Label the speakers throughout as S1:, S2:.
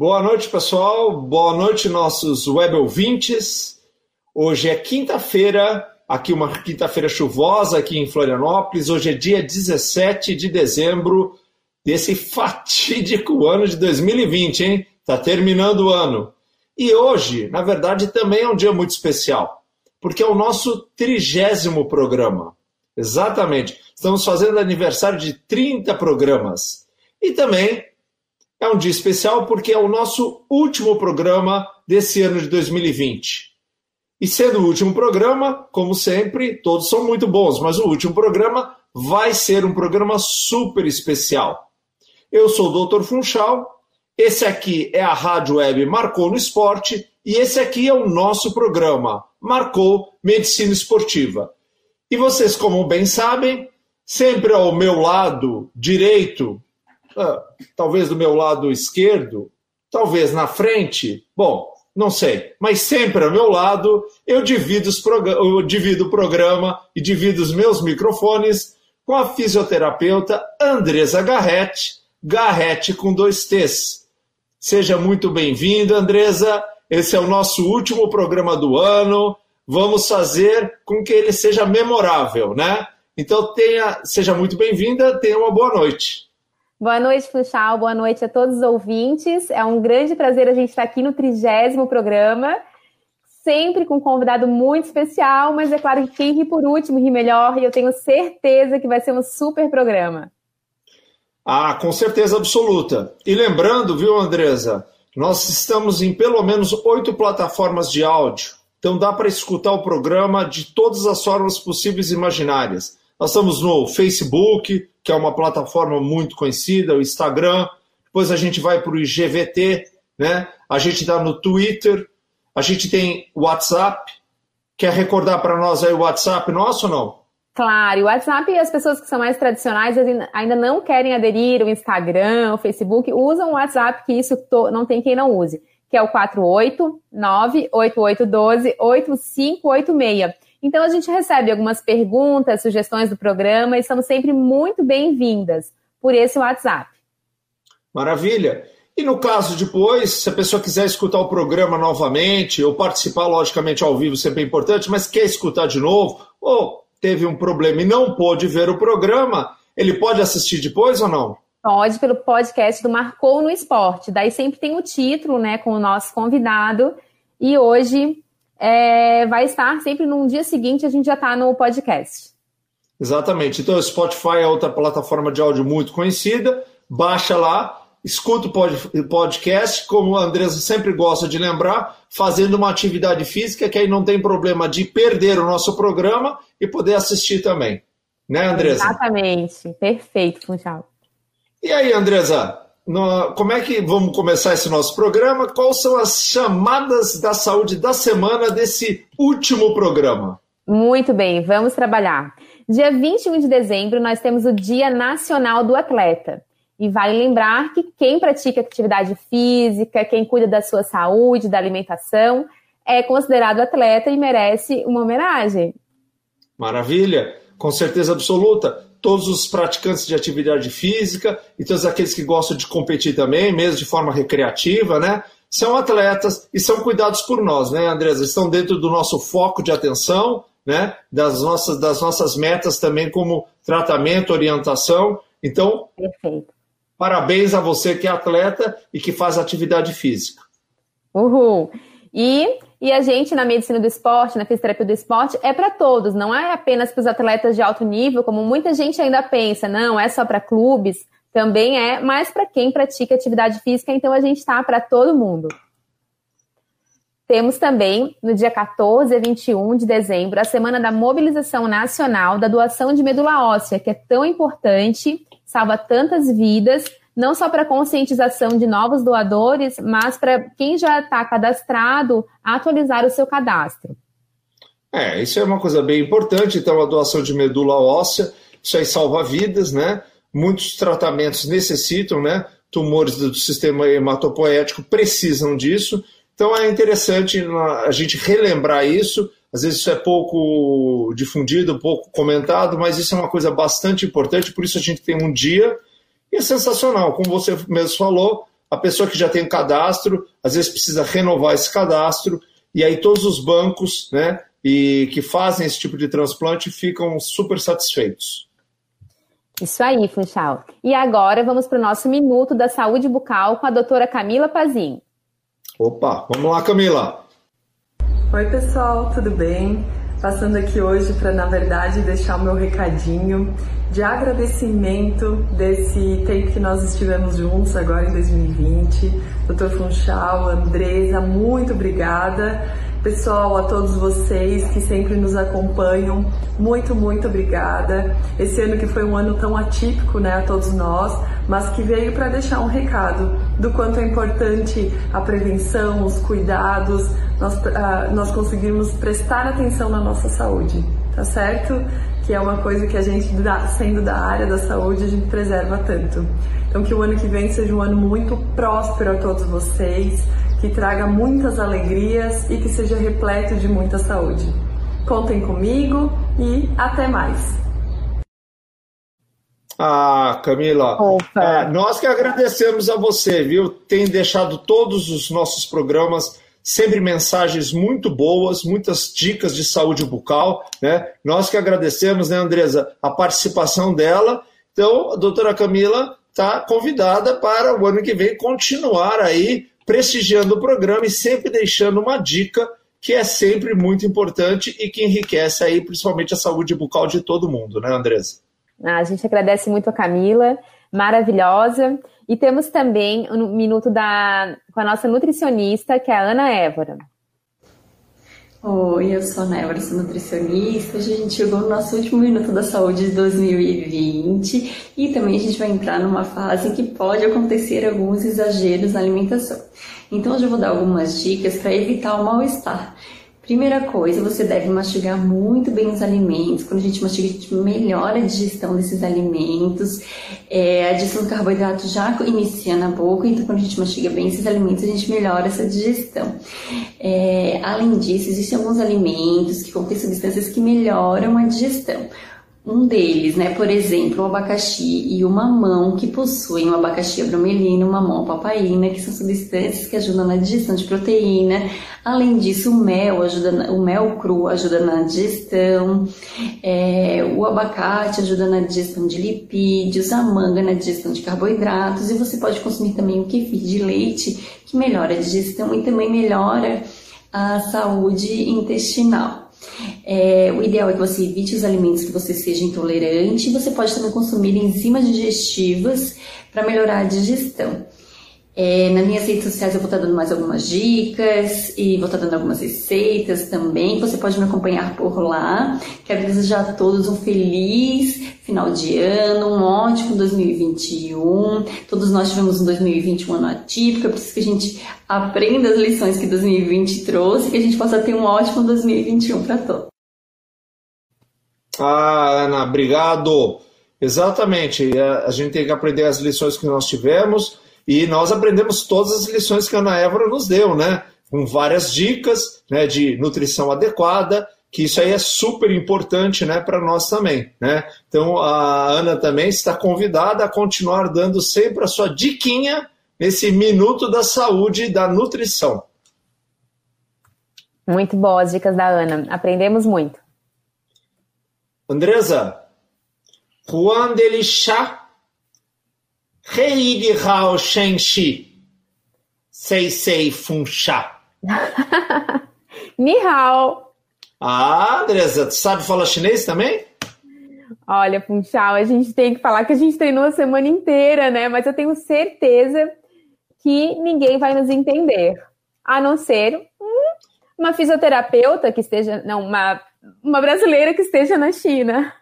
S1: Boa noite, pessoal. Boa noite, nossos web ouvintes. Hoje é quinta-feira, aqui uma quinta-feira chuvosa aqui em Florianópolis. Hoje é dia 17 de dezembro desse fatídico ano de 2020, hein? Tá terminando o ano. E hoje, na verdade, também é um dia muito especial, porque é o nosso trigésimo programa. Exatamente. Estamos fazendo aniversário de 30 programas. E também é um dia especial porque é o nosso último programa desse ano de 2020. E sendo o último programa, como sempre, todos são muito bons, mas o último programa vai ser um programa super especial. Eu sou o Dr. Funchal, esse aqui é a Rádio Web Marcou no Esporte e esse aqui é o nosso programa Marcou Medicina Esportiva. E vocês, como bem sabem, sempre ao meu lado direito talvez do meu lado esquerdo, talvez na frente, bom, não sei, mas sempre ao meu lado eu divido, eu divido o programa e divido os meus microfones com a fisioterapeuta Andresa Garrett, Garrett com dois T's. Seja muito bem-vinda, Andresa. Esse é o nosso último programa do ano. Vamos fazer com que ele seja memorável, né? Então tenha, seja muito bem-vinda, tenha uma boa noite.
S2: Boa noite, Funchal. Boa noite a todos os ouvintes. É um grande prazer a gente estar aqui no trigésimo programa, sempre com um convidado muito especial, mas é claro que quem ri por último ri melhor e eu tenho certeza que vai ser um super programa.
S1: Ah, com certeza absoluta. E lembrando, viu, Andresa, nós estamos em pelo menos oito plataformas de áudio, então dá para escutar o programa de todas as formas possíveis e imaginárias. Nós estamos no Facebook, que é uma plataforma muito conhecida, o Instagram, depois a gente vai para o IGVT, né? a gente está no Twitter, a gente tem WhatsApp. Quer recordar para nós aí o WhatsApp nosso ou não?
S2: Claro, o WhatsApp, as pessoas que são mais tradicionais ainda não querem aderir ao Instagram, ao Facebook, usam o WhatsApp, que isso não tem quem não use, que é o 489-8812-8586. Então, a gente recebe algumas perguntas, sugestões do programa e são sempre muito bem-vindas por esse WhatsApp.
S1: Maravilha! E no caso depois, se a pessoa quiser escutar o programa novamente, ou participar, logicamente, ao vivo sempre é importante, mas quer escutar de novo, ou teve um problema e não pôde ver o programa, ele pode assistir depois ou não?
S2: Pode, pelo podcast do Marcou no Esporte. Daí sempre tem o título, né, com o nosso convidado. E hoje é, vai estar sempre num dia seguinte, a gente já está no podcast.
S1: Exatamente. Então, o Spotify é outra plataforma de áudio muito conhecida. Baixa lá, escuta o podcast, como a Andresa sempre gosta de lembrar, fazendo uma atividade física, que aí não tem problema de perder o nosso programa e poder assistir também. Né, Andresa?
S2: Exatamente. Perfeito, Funchal.
S1: E aí, Andresa, no, como é que vamos começar esse nosso programa? Quais são as chamadas da saúde da semana desse último programa?
S2: Muito bem, vamos trabalhar. Dia 21 de dezembro, nós temos o Dia Nacional do Atleta. E vale lembrar que quem pratica atividade física, quem cuida da sua saúde, da alimentação, é considerado atleta e merece uma homenagem.
S1: Maravilha, com certeza absoluta todos os praticantes de atividade física e todos aqueles que gostam de competir também, mesmo de forma recreativa, né? São atletas e são cuidados por nós, né, Andresa? Estão dentro do nosso foco de atenção, né? Das nossas, das nossas metas também, como tratamento, orientação. Então, Perfeito. parabéns a você que é atleta e que faz atividade física.
S2: Uhul! E e a gente, na medicina do esporte, na fisioterapia do esporte, é para todos, não é apenas para os atletas de alto nível, como muita gente ainda pensa, não, é só para clubes, também é, mas para quem pratica atividade física, então a gente está para todo mundo. Temos também, no dia 14 a 21 de dezembro, a Semana da Mobilização Nacional da Doação de Medula Óssea, que é tão importante, salva tantas vidas não só para conscientização de novos doadores, mas para quem já está cadastrado atualizar o seu cadastro.
S1: É, isso é uma coisa bem importante. Então, a doação de medula óssea, isso aí salva vidas, né? Muitos tratamentos necessitam, né? Tumores do sistema hematopoético precisam disso. Então, é interessante a gente relembrar isso. Às vezes isso é pouco difundido, pouco comentado, mas isso é uma coisa bastante importante. Por isso a gente tem um dia e é sensacional, como você mesmo falou, a pessoa que já tem um cadastro, às vezes precisa renovar esse cadastro, e aí todos os bancos né, e que fazem esse tipo de transplante ficam super satisfeitos.
S2: Isso aí, Funchal. E agora vamos para o nosso minuto da saúde bucal com a doutora Camila Pazin.
S1: Opa, vamos lá, Camila.
S3: Oi, pessoal, tudo bem? Passando aqui hoje para, na verdade, deixar o meu recadinho de agradecimento desse tempo que nós estivemos juntos agora em 2020. Doutor Funchal, Andresa, muito obrigada. Pessoal, a todos vocês que sempre nos acompanham, muito, muito obrigada. Esse ano que foi um ano tão atípico, né, a todos nós, mas que veio para deixar um recado do quanto é importante a prevenção, os cuidados, nós, uh, nós conseguirmos prestar atenção na nossa saúde, tá certo? Que é uma coisa que a gente, sendo da área da saúde, a gente preserva tanto. Então, que o ano que vem seja um ano muito próspero a todos vocês que traga muitas alegrias e que seja repleto de muita saúde. Contem comigo e até mais.
S1: Ah, Camila, ah, nós que agradecemos a você, viu? Tem deixado todos os nossos programas sempre mensagens muito boas, muitas dicas de saúde bucal, né? Nós que agradecemos, né, Andresa, a participação dela. Então, a doutora Camila está convidada para o ano que vem continuar aí prestigiando o programa e sempre deixando uma dica que é sempre muito importante e que enriquece aí principalmente a saúde bucal de todo mundo, né, Andresa?
S2: Ah, a gente agradece muito a Camila, maravilhosa. E temos também um minuto da, com a nossa nutricionista, que é a Ana Évora.
S4: Oi, eu sou a Nébora, sou nutricionista. Hoje a gente chegou no nosso último minuto da saúde de 2020 e também a gente vai entrar numa fase que pode acontecer alguns exageros na alimentação. Então hoje eu vou dar algumas dicas para evitar o mal-estar. Primeira coisa, você deve mastigar muito bem os alimentos. Quando a gente mastiga, a gente melhora a digestão desses alimentos. É, a digestão do carboidrato já inicia na boca, então quando a gente mastiga bem esses alimentos, a gente melhora essa digestão. É, além disso, existem alguns alimentos que contêm substâncias que melhoram a digestão. Um deles, né, por exemplo, o abacaxi e o mamão, que possuem o abacaxi bromelina, o mamão a papaina, que são substâncias que ajudam na digestão de proteína. Além disso, o mel ajuda, na, o mel cru ajuda na digestão, é, o abacate ajuda na digestão de lipídios, a manga na digestão de carboidratos, e você pode consumir também o kefir de leite, que melhora a digestão e também melhora a saúde intestinal. É, o ideal é que você evite os alimentos que você seja intolerante. Você pode também consumir enzimas digestivas para melhorar a digestão. É, nas minhas redes sociais eu vou estar dando mais algumas dicas e vou estar dando algumas receitas também. Você pode me acompanhar por lá. Quero desejar a todos um feliz final de ano, um ótimo 2021. Todos nós tivemos um 2021 ano atípico. É preciso que a gente aprenda as lições que 2020 trouxe e que a gente possa ter um ótimo 2021 para todos.
S1: Ah, Ana, obrigado. Exatamente. A gente tem que aprender as lições que nós tivemos e nós aprendemos todas as lições que a Ana Évora nos deu, né? Com várias dicas né, de nutrição adequada, que isso aí é super importante né, para nós também. Né? Então a Ana também está convidada a continuar dando sempre a sua diquinha nesse minuto da saúde e da nutrição.
S2: Muito boas dicas da Ana, aprendemos muito.
S1: Andresa, quando ele chá Rei de Hao Shenxi. Sei sei Funsha.
S2: Ni hao.
S1: Ah, Andresa, tu sabe falar chinês também?
S2: Olha, Funchal, a gente tem que falar que a gente treinou a semana inteira, né? Mas eu tenho certeza que ninguém vai nos entender. A não ser uma fisioterapeuta que esteja. Não, uma, uma brasileira que esteja na China.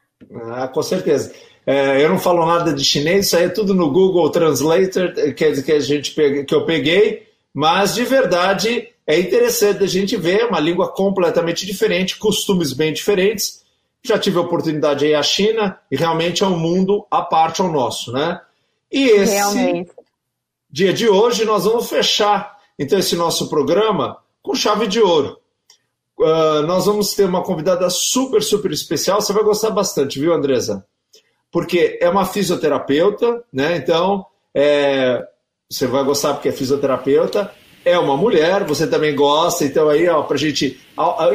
S1: Ah, com certeza. É, eu não falo nada de chinês, isso aí é tudo no Google Translator que, que, a gente, que eu peguei, mas de verdade é interessante a gente ver uma língua completamente diferente, costumes bem diferentes. Já tive a oportunidade aí à China e realmente é um mundo à parte ao nosso, né? E esse realmente. dia de hoje nós vamos fechar então esse nosso programa com chave de ouro. Uh, nós vamos ter uma convidada super, super especial. Você vai gostar bastante, viu, Andresa? Porque é uma fisioterapeuta, né? Então, é, você vai gostar porque é fisioterapeuta, é uma mulher, você também gosta, então aí, ó, pra gente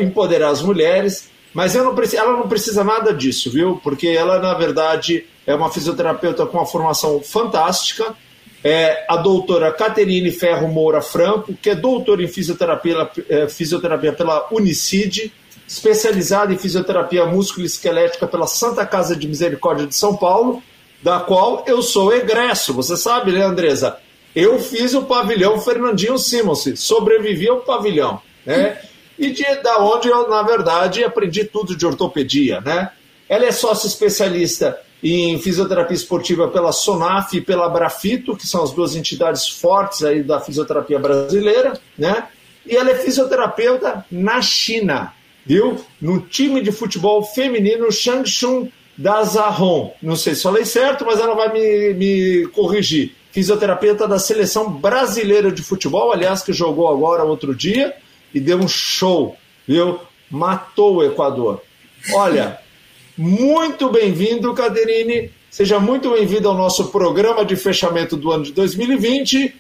S1: empoderar as mulheres, mas não, ela não precisa nada disso, viu? Porque ela, na verdade, é uma fisioterapeuta com uma formação fantástica, é a doutora Caterine Ferro Moura Franco, que é doutora em fisioterapia, é, fisioterapia pela Unicid, especializada em fisioterapia músculo-esquelética pela Santa Casa de Misericórdia de São Paulo, da qual eu sou egresso. Você sabe, né, Andresa? Eu fiz o pavilhão Fernandinho Simons, sobrevivi ao pavilhão, né? E de, da onde eu, na verdade, aprendi tudo de ortopedia, né? Ela é sócia especialista em fisioterapia esportiva pela SONAF e pela Brafito, que são as duas entidades fortes aí da fisioterapia brasileira, né? E ela é fisioterapeuta na China, viu? No time de futebol feminino Shangchun Dazahong. Não sei se falei certo, mas ela vai me, me corrigir. Fisioterapeuta da seleção brasileira de futebol, aliás, que jogou agora outro dia e deu um show, viu? Matou o Equador. Olha, muito bem-vindo, Caderine. Seja muito bem-vindo ao nosso programa de fechamento do ano de 2020.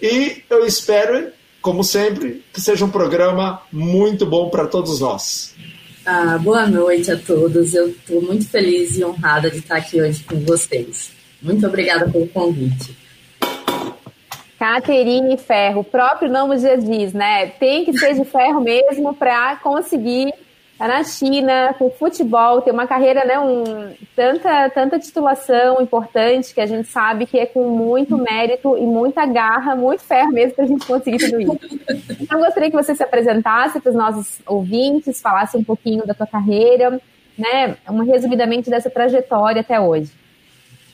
S1: E eu espero, como sempre, que seja um programa muito bom para todos nós.
S5: Ah, boa noite a todos. Eu estou muito feliz e honrada de estar aqui hoje com vocês. Muito obrigada pelo convite.
S2: Caterine Ferro, o próprio nome já diz, né? Tem que ser de ferro mesmo para conseguir Tá na China, com futebol, tem uma carreira, né, um, tanta, tanta titulação importante que a gente sabe que é com muito mérito e muita garra, muito ferro mesmo para a gente conseguir tudo isso. Então, gostaria que você se apresentasse para os nossos ouvintes, falasse um pouquinho da tua carreira, né, um resumidamente dessa trajetória até hoje.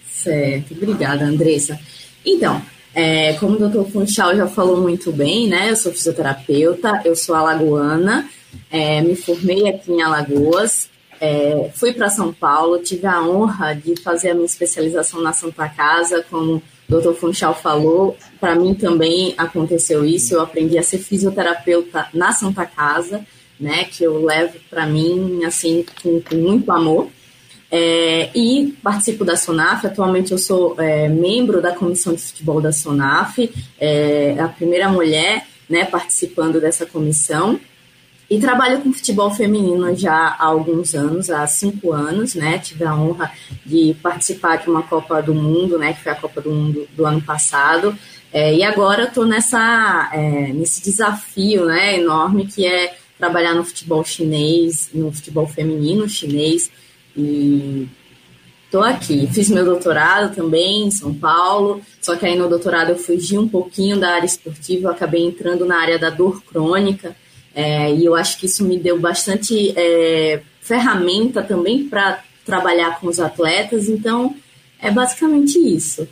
S5: Certo, obrigada, Andressa. Então, é, como o doutor Funchal já falou muito bem, né, eu sou fisioterapeuta, eu sou alagoana, é, me formei aqui em Alagoas, é, fui para São Paulo, tive a honra de fazer a minha especialização na Santa Casa, como o Dr. Funchal falou, para mim também aconteceu isso, eu aprendi a ser fisioterapeuta na Santa Casa, né, que eu levo para mim, assim, com, com muito amor. É, e participo da SONAF. Atualmente eu sou é, membro da comissão de futebol da SONAF, é, a primeira mulher né, participando dessa comissão. E trabalho com futebol feminino já há alguns anos, há cinco anos, né? Tive a honra de participar de uma Copa do Mundo, né? Que foi a Copa do Mundo do ano passado. É, e agora estou nessa é, nesse desafio, né? Enorme que é trabalhar no futebol chinês, no futebol feminino chinês. E estou aqui. Fiz meu doutorado também em São Paulo, só que aí no doutorado eu fugi um pouquinho da área esportiva, acabei entrando na área da dor crônica. É, e eu acho que isso me deu bastante é, ferramenta também para trabalhar com os atletas. Então, é basicamente isso.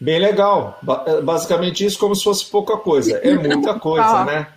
S1: Bem legal. É, basicamente isso, como se fosse pouca coisa. É muita coisa, né?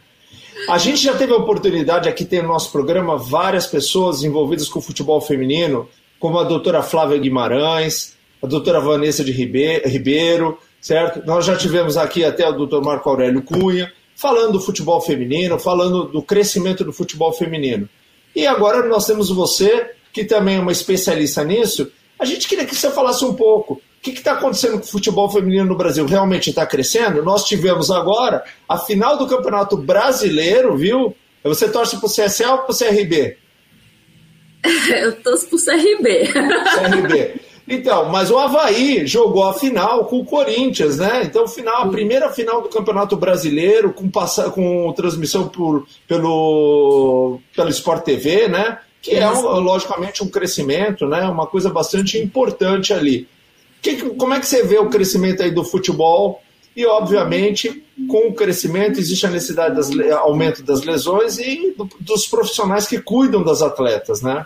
S1: A gente já teve a oportunidade aqui ter no nosso programa várias pessoas envolvidas com o futebol feminino, como a doutora Flávia Guimarães, a doutora Vanessa de Ribeiro, certo? Nós já tivemos aqui até o doutor Marco Aurélio Cunha falando do futebol feminino, falando do crescimento do futebol feminino. E agora nós temos você, que também é uma especialista nisso. A gente queria que você falasse um pouco. O que está acontecendo com o futebol feminino no Brasil? Realmente está crescendo? Nós tivemos agora a final do Campeonato Brasileiro, viu? Você torce para o CSA ou para o CRB?
S5: Eu torço para o CRB.
S1: CRB. Então, mas o Havaí jogou a final com o Corinthians, né? Então, final, a primeira final do Campeonato Brasileiro, com, com transmissão por, pelo, pelo Sport TV, né? Que é, logicamente, um crescimento, né? Uma coisa bastante importante ali. Que, como é que você vê o crescimento aí do futebol? E, obviamente, com o crescimento existe a necessidade de aumento das lesões e do, dos profissionais que cuidam das atletas, né?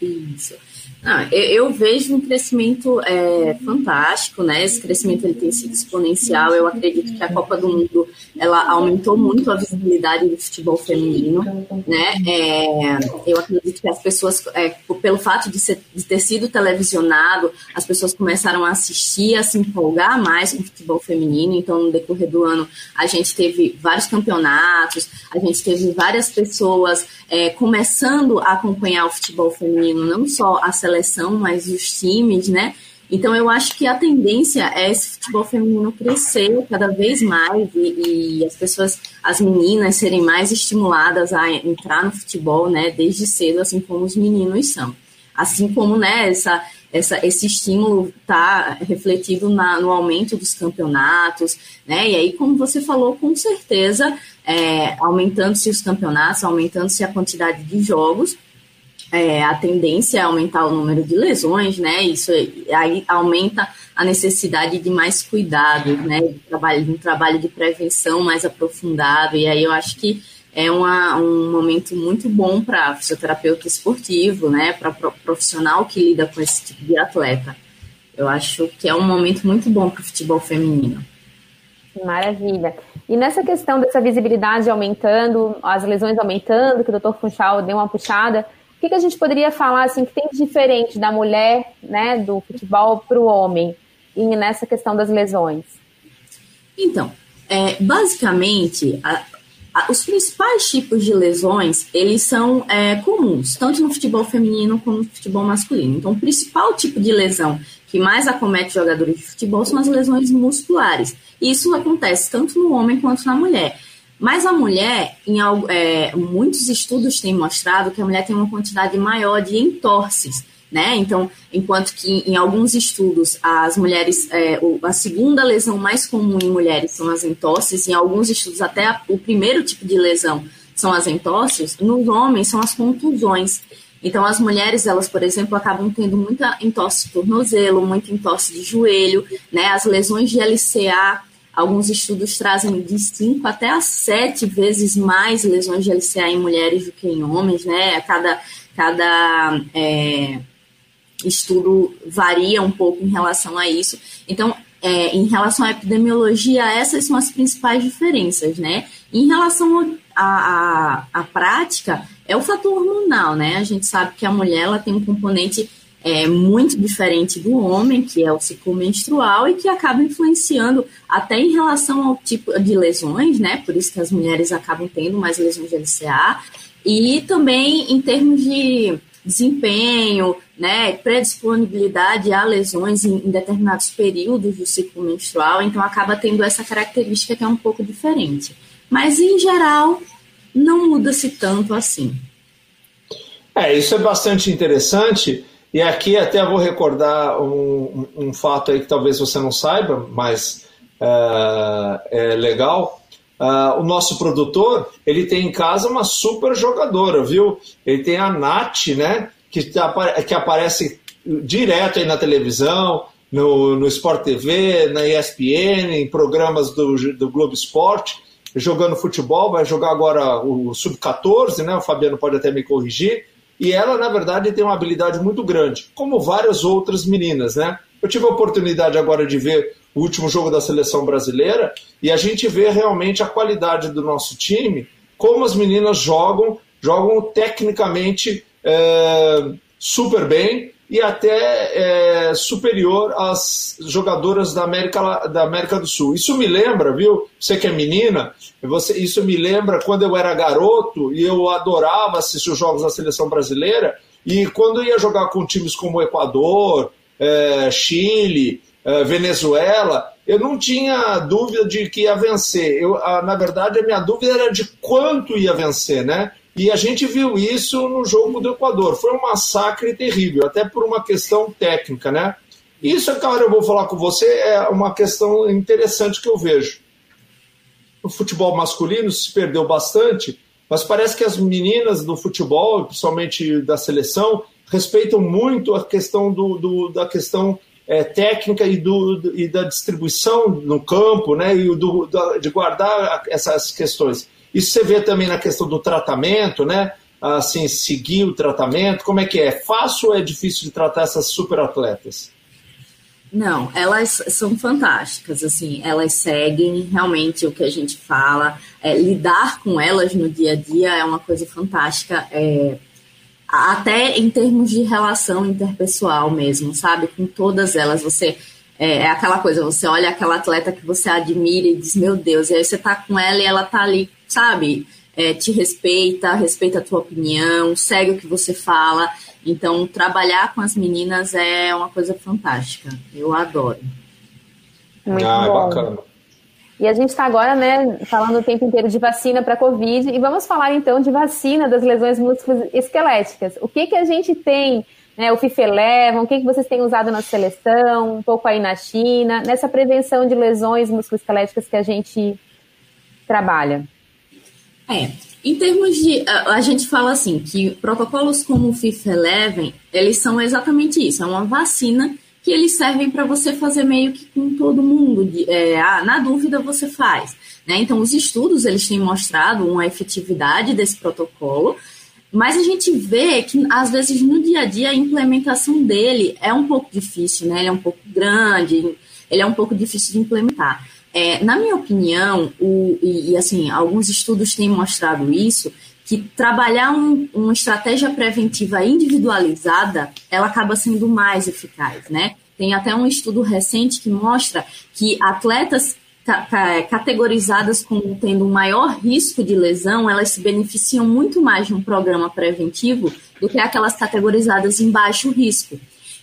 S5: Isso. Ah, eu, vejo um crescimento é, fantástico, né? Esse crescimento ele tem sido exponencial. Eu acredito que a Copa do Mundo ela aumentou muito a visibilidade do futebol feminino, né? É, eu acredito que as pessoas, é, pelo fato de, ser, de, ter sido televisionado, as pessoas começaram a assistir, a se empolgar mais com o futebol feminino. Então, no decorrer do ano, a gente teve vários campeonatos, a gente teve várias pessoas é, começando a acompanhar o futebol feminino, não só a seleção, mas os times, né? Então, eu acho que a tendência é esse futebol feminino crescer cada vez mais e, e, as pessoas, as meninas, serem mais estimuladas a entrar no futebol, né, desde cedo, assim como os meninos são. Assim como, né, essa, essa, esse estímulo está refletido na, no aumento dos campeonatos, né, e aí, como você falou, com certeza, é, aumentando-se os campeonatos, aumentando-se a quantidade de jogos, é, a tendência é aumentar o número de lesões, né? Isso aí aumenta a necessidade de mais cuidado, né? De, trabalho, de um trabalho de prevenção mais aprofundado. E aí eu acho que é uma, um momento muito bom para fisioterapeuta esportivo, né? Para profissional que lida com esse tipo de atleta. Eu acho que é um momento muito bom para o futebol feminino.
S2: Maravilha. E nessa questão dessa visibilidade aumentando, as lesões aumentando, que o doutor Funchal deu uma puxada, que, que a gente poderia falar assim que tem de diferente da mulher, né, do futebol para o homem e nessa questão das lesões?
S5: Então, é, basicamente, a, a, os principais tipos de lesões eles são é, comuns, tanto no futebol feminino como no futebol masculino. Então, o principal tipo de lesão que mais acomete jogadores de futebol são as lesões musculares. Isso acontece tanto no homem quanto na mulher. Mas a mulher, em é, muitos estudos têm mostrado que a mulher tem uma quantidade maior de entorses. Né? Então, enquanto que em alguns estudos as mulheres, é, a segunda lesão mais comum em mulheres são as entorses, em alguns estudos até a, o primeiro tipo de lesão são as entorses, nos homens são as contusões. Então, as mulheres, elas, por exemplo, acabam tendo muita entorse de tornozelo, muita entorse de joelho, né? As lesões de LCA Alguns estudos trazem de 5 até a 7 vezes mais lesões de LCA em mulheres do que em homens, né? Cada, cada é, estudo varia um pouco em relação a isso. Então, é, em relação à epidemiologia, essas são as principais diferenças, né? Em relação à prática, é o fator hormonal, né? A gente sabe que a mulher ela tem um componente é, muito diferente do homem, que é o ciclo menstrual, e que acaba influenciando até em relação ao tipo de lesões, né? Por isso que as mulheres acabam tendo mais lesões de LCA, e também em termos de desempenho, né, predisponibilidade a lesões em, em, determinados períodos do ciclo menstrual, então acaba tendo essa característica que é um pouco diferente. Mas em geral, não muda-se tanto assim.
S1: É, isso é bastante interessante e aqui até vou recordar um, um, fato aí que talvez você não saiba, mas uh, é legal. Uh, o nosso produtor, ele tem em casa uma super jogadora, viu? Ele tem a Nath, né? Que, que aparece direto aí na televisão, no, no Sport TV, na ESPN, em programas do, do Globo Esporte, jogando futebol, vai jogar agora o Sub-14, né? O Fabiano pode até me corrigir. E ela, na verdade, tem uma habilidade muito grande, como várias outras meninas, né? Eu tive a oportunidade agora de ver o último jogo da seleção brasileira e a gente vê realmente a qualidade do nosso time, como as meninas jogam, jogam tecnicamente é, super bem e até é, superior às jogadoras da América, da América do Sul. Isso me lembra, viu? Você que é menina, você, isso me lembra quando eu era garoto e eu adorava assistir os jogos da seleção brasileira. E quando ia jogar com times como Equador, é, Chile, é, Venezuela, eu não tinha dúvida de que ia vencer. Eu, a, na verdade, a minha dúvida era de quanto ia vencer, né? E a gente viu isso no jogo do Equador. Foi um massacre terrível, até por uma questão técnica, né? Isso, é claro, eu vou falar com você, é uma questão interessante que eu vejo. O futebol masculino se perdeu bastante, mas parece que as meninas do futebol, principalmente da seleção, respeitam muito a questão do, do da questão é, técnica e, do, e da distribuição no campo, né? E do, da, de guardar essas questões. Isso você vê também na questão do tratamento, né? Assim, seguir o tratamento, como é que é? Fácil ou é difícil de tratar essas super atletas?
S5: Não, elas são fantásticas, assim, elas seguem realmente o que a gente fala, é, lidar com elas no dia a dia é uma coisa fantástica, é, até em termos de relação interpessoal mesmo, sabe? Com todas elas, você é, é, aquela coisa, você olha aquela atleta que você admira e diz, meu Deus, e aí você tá com ela e ela tá ali, sabe? É, te respeita, respeita a tua opinião, segue o que você fala. Então, trabalhar com as meninas é uma coisa fantástica. Eu adoro.
S2: Muito ah, bom. bacana. E a gente está agora, né, falando o tempo inteiro de vacina para Covid, e vamos falar então de vacina das lesões musculoesqueléticas. O que, que a gente tem, né, o FIFA Eleven, o que, que vocês têm usado na seleção, um pouco aí na China, nessa prevenção de lesões musculoesqueléticas que a gente trabalha?
S5: É, em termos de. A, a, gente fala assim que protocolos como o FIFA Eleven, eles são exatamente isso, é uma vacina que eles servem para você fazer meio que com todo mundo. É, ah, na dúvida você faz. Né? Então, os estudos eles têm mostrado uma efetividade desse protocolo, mas a gente vê que, às vezes, no dia a dia, a implementação dele é um pouco difícil, né? Ele é um pouco grande, ele é um pouco difícil de implementar. É, na minha opinião, o, e, e, assim, alguns estudos têm mostrado isso, que trabalhar um, uma estratégia preventiva individualizada, ela acaba sendo mais eficaz, né? Tem até um estudo recente que mostra que atletas categorizadas como tendo maior risco de lesão, elas se beneficiam muito mais de um programa preventivo do que aquelas categorizadas em baixo risco.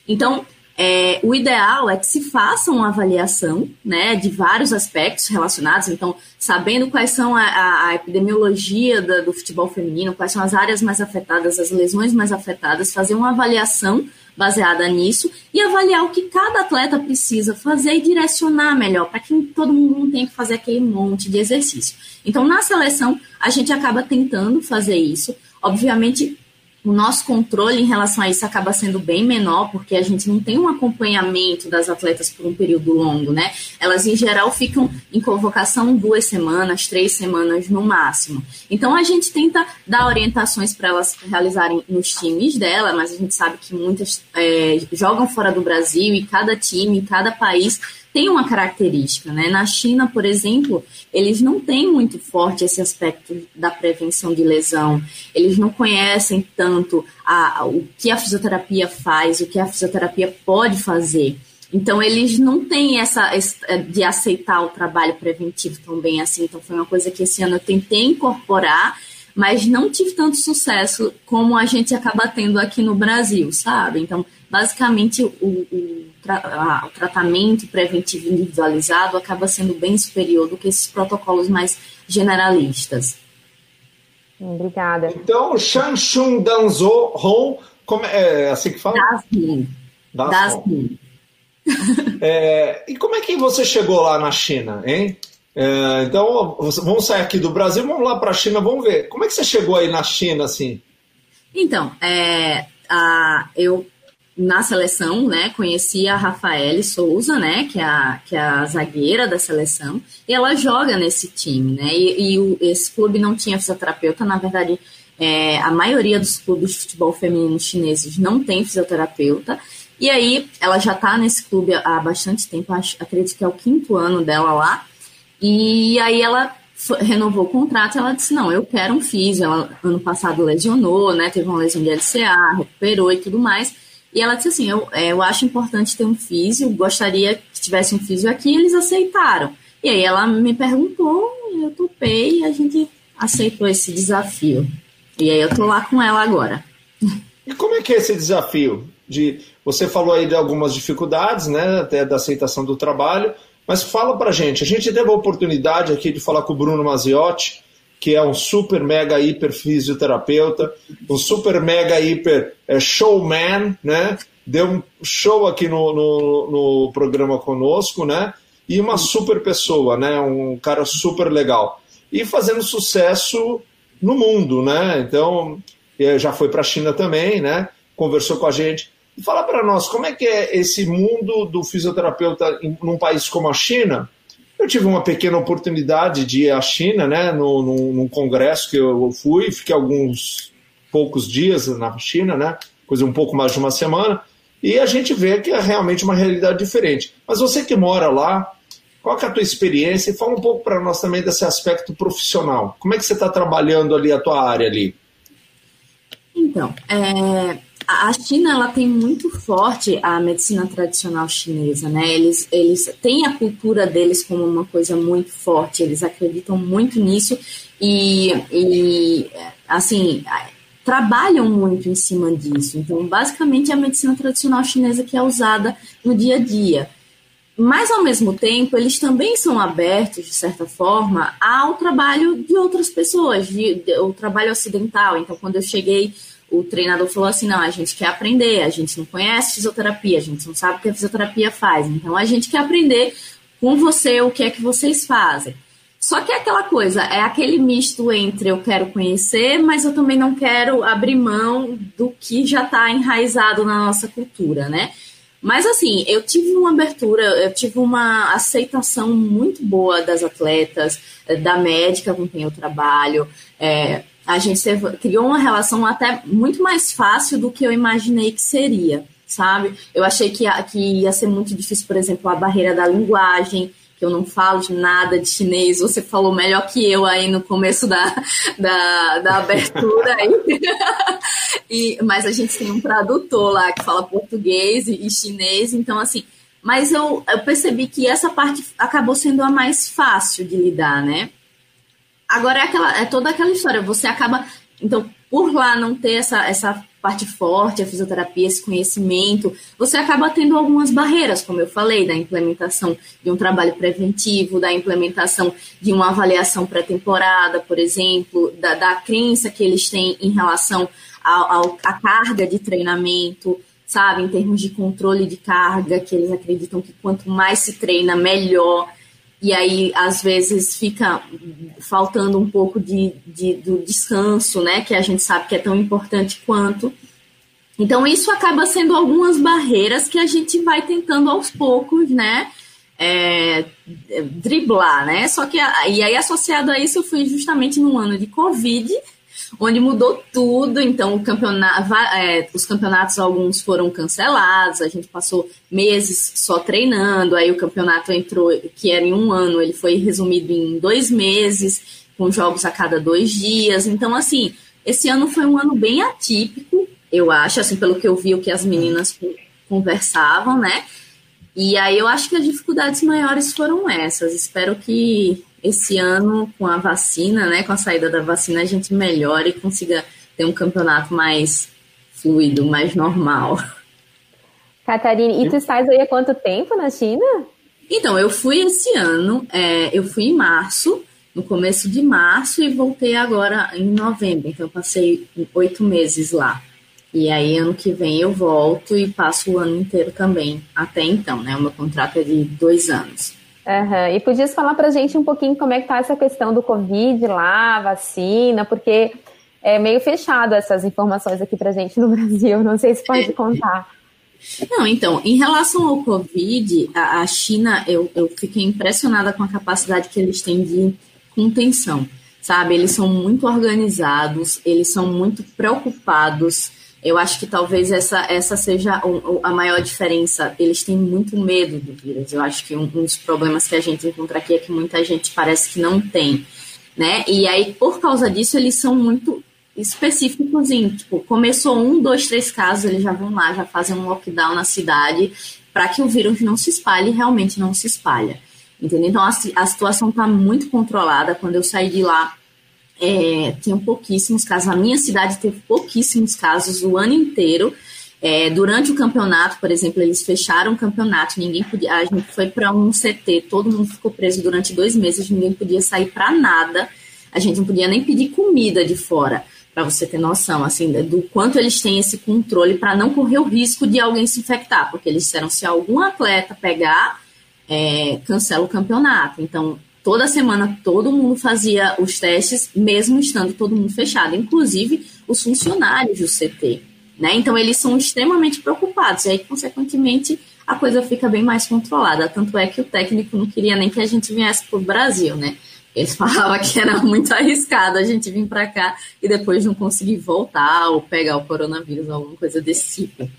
S5: Então, é, o ideal é que se faça uma avaliação né, de vários aspectos relacionados, então, sabendo quais são a, a, a epidemiologia da, do futebol feminino, quais são as áreas mais afetadas, as lesões mais afetadas, fazer uma avaliação baseada nisso e avaliar o que cada atleta precisa fazer e direcionar melhor, para que todo mundo não tenha que fazer aquele monte de exercício. Então, na seleção, a gente acaba tentando fazer isso. Obviamente, o nosso controle em relação a isso acaba sendo bem menor, porque a gente não tem um acompanhamento das atletas por um período longo, né? Elas, em geral, ficam em convocação duas semanas, três semanas no máximo. Então, a gente tenta dar orientações para elas realizarem nos times dela, mas a gente sabe que muitas é, jogam fora do Brasil e cada time, cada país tem uma característica, né? Na China, por exemplo, eles não têm muito forte esse aspecto da prevenção de lesão. Eles não conhecem tanto a, o que a fisioterapia faz, o que a fisioterapia pode fazer. Então, eles não têm essa é, de aceitar o trabalho preventivo tão bem assim. Então, foi uma coisa que esse ano eu tentei incorporar, mas não tive tanto sucesso como a gente acaba tendo aqui no Brasil, sabe? Então, basicamente, o, o tra o tratamento preventivo individualizado acaba sendo bem superior do que esses protocolos mais generalistas.
S2: Obrigada.
S1: Então, Shang Danzo Hong, como é, é assim que fala?
S5: Das Das
S1: é, e como é que você chegou lá na China, hein? É, então, vamos sair aqui do Brasil, vamos lá para a China, vamos ver. Como é que você chegou aí na China, assim?
S5: Então, é, a, eu na seleção, né, conheci a Rafaele Souza, né, que é a, que é a zagueira da seleção, e ela joga nesse time, né, e, e o, esse clube não tinha fisioterapeuta, na verdade, é, a maioria dos clubes de futebol feminino chineses não tem fisioterapeuta, e aí ela já está nesse clube há bastante tempo, acho, acredito que é o quinto ano dela lá, e aí ela renovou o contrato, ela disse, não, eu quero um físio, ela ano passado lesionou, né, teve uma lesão de LCA, recuperou e tudo mais, e ela disse assim: eu, é, eu acho importante ter um físio, gostaria que tivesse um físio aqui, eles aceitaram. E aí ela me perguntou, eu topei e a gente aceitou esse desafio. E aí eu tô lá com ela agora.
S1: E como é que é esse desafio? De, você falou aí de algumas dificuldades, né, até da aceitação do trabalho, mas fala pra gente. A gente teve a oportunidade aqui de falar com o Bruno Maziotti, que é um super mega hiper fisioterapeuta, um super mega hiper é, showman, né? Deu um show aqui no, no, no, programa conosco, né? E uma super pessoa, né? Um cara super legal. E fazendo sucesso no mundo, né? Então, é, já foi para a China também, né? Conversou com a gente. E fala para nós, como é que é esse mundo do fisioterapeuta num país como a China? Eu tive uma pequena oportunidade de ir à China, né, num, num congresso que eu fui, fiquei alguns poucos dias na China, né, coisa um pouco mais de uma semana, e a gente vê que é realmente uma realidade diferente. Mas você que mora lá, qual é a tua experiência? E fala um pouco para nós também desse aspecto profissional. Como é que você está trabalhando ali a tua área ali?
S5: Então, é, a China ela tem muito forte a medicina tradicional chinesa, né? Eles, eles têm a cultura deles como uma coisa muito forte, eles acreditam muito nisso e, e assim trabalham muito em cima disso. Então, basicamente, é a medicina tradicional chinesa que é usada no dia a dia. Mas, ao mesmo tempo, eles também são abertos, de certa forma, ao trabalho de outras pessoas, de, de, o trabalho ocidental. Então, quando eu cheguei, o treinador falou assim: não, a gente quer aprender, a gente não conhece fisioterapia, a gente não sabe o que a fisioterapia faz. Então, a gente quer aprender com você o que é que vocês fazem. Só que é aquela coisa, é aquele misto entre eu quero conhecer, mas eu também não quero abrir mão do que já está enraizado na nossa cultura, né? Mas assim, eu tive uma abertura, eu tive uma aceitação muito boa das atletas, eh, da médica com quem eu trabalho. É, a gente criou uma relação até muito mais fácil do que eu imaginei que seria, sabe? Eu achei que ia, que ia ser muito difícil, por exemplo, a barreira da linguagem que eu não falo de nada de chinês, você falou melhor que eu aí no começo da, da, da abertura. Aí. e, mas a gente tem um tradutor lá que fala português e, e chinês, então assim. Mas eu, eu percebi que essa parte acabou sendo a mais fácil de lidar, né? Agora é, aquela, é toda aquela história, você acaba. Então, por lá não ter essa, essa parte forte, a fisioterapia, esse conhecimento, você acaba tendo algumas barreiras, como eu falei, da implementação de um trabalho preventivo, da implementação de uma avaliação pré-temporada, por exemplo, da, da crença que eles têm em relação à carga de treinamento, sabe, em termos de controle de carga, que eles acreditam que quanto mais se treina, melhor. E aí, às vezes, fica faltando um pouco de, de, do descanso, né? Que a gente sabe que é tão importante quanto. Então, isso acaba sendo algumas barreiras que a gente vai tentando aos poucos, né? É, driblar, né? Só que, e aí, associado a isso, eu fui justamente num ano de Covid, onde mudou tudo. Então, campeonato, é, os campeonatos, alguns foram cancelados, a gente passou meses só treinando. Aí, o campeonato entrou, que era em um ano, ele foi resumido em dois meses, com jogos a cada dois dias. Então, assim, esse ano foi um ano bem atípico, eu acho, assim, pelo que eu vi, o que as meninas conversavam, né? E aí eu acho que as dificuldades maiores foram essas. Espero que esse ano, com a vacina, né, com a saída da vacina, a gente melhore e consiga ter um campeonato mais fluido, mais normal.
S2: Catarina, e tu estás aí há quanto tempo na China?
S5: Então, eu fui esse ano, é, eu fui em março, no começo de março, e voltei agora em novembro. Então, eu passei oito meses lá. E aí, ano que vem, eu volto e passo o ano inteiro também, até então, né? O meu contrato é de dois anos.
S2: Uhum. E podias falar para a gente um pouquinho como é que tá essa questão do Covid lá, vacina, porque é meio fechado essas informações aqui para a gente no Brasil. Não sei se pode contar.
S5: Não, então, em relação ao Covid, a, a China, eu, eu fiquei impressionada com a capacidade que eles têm de contenção, sabe? Eles são muito organizados, eles são muito preocupados eu acho que talvez essa, essa seja a maior diferença. Eles têm muito medo do vírus. Eu acho que um, um dos problemas que a gente encontra aqui é que muita gente parece que não tem, né? E aí, por causa disso, eles são muito específicos em, tipo, começou um, dois, três casos, eles já vão lá, já fazem um lockdown na cidade para que o vírus não se espalhe realmente não se espalha. Entendeu? Então, a, a situação está muito controlada. Quando eu saí de lá, é, tinham pouquíssimos casos. A minha cidade teve pouquíssimos casos o ano inteiro. É, durante o campeonato, por exemplo, eles fecharam o campeonato, ninguém podia. A gente foi para um CT, todo mundo ficou preso durante dois meses, ninguém podia sair para nada. A gente não podia nem pedir comida de fora, para você ter noção, assim, do quanto eles têm esse controle para não correr o risco de alguém se infectar, porque eles disseram se algum atleta pegar, é, cancela o campeonato. Então, toda semana todo mundo fazia os testes, mesmo estando todo mundo fechado, inclusive os funcionários do CT. Né? Então, eles são extremamente preocupados, e aí, consequentemente, a coisa fica bem mais controlada. Tanto é que o técnico não queria nem que a gente viesse para o Brasil, né? Ele falava que era muito arriscado a gente vir para cá e depois não conseguir voltar ou pegar o coronavírus, alguma coisa desse tipo.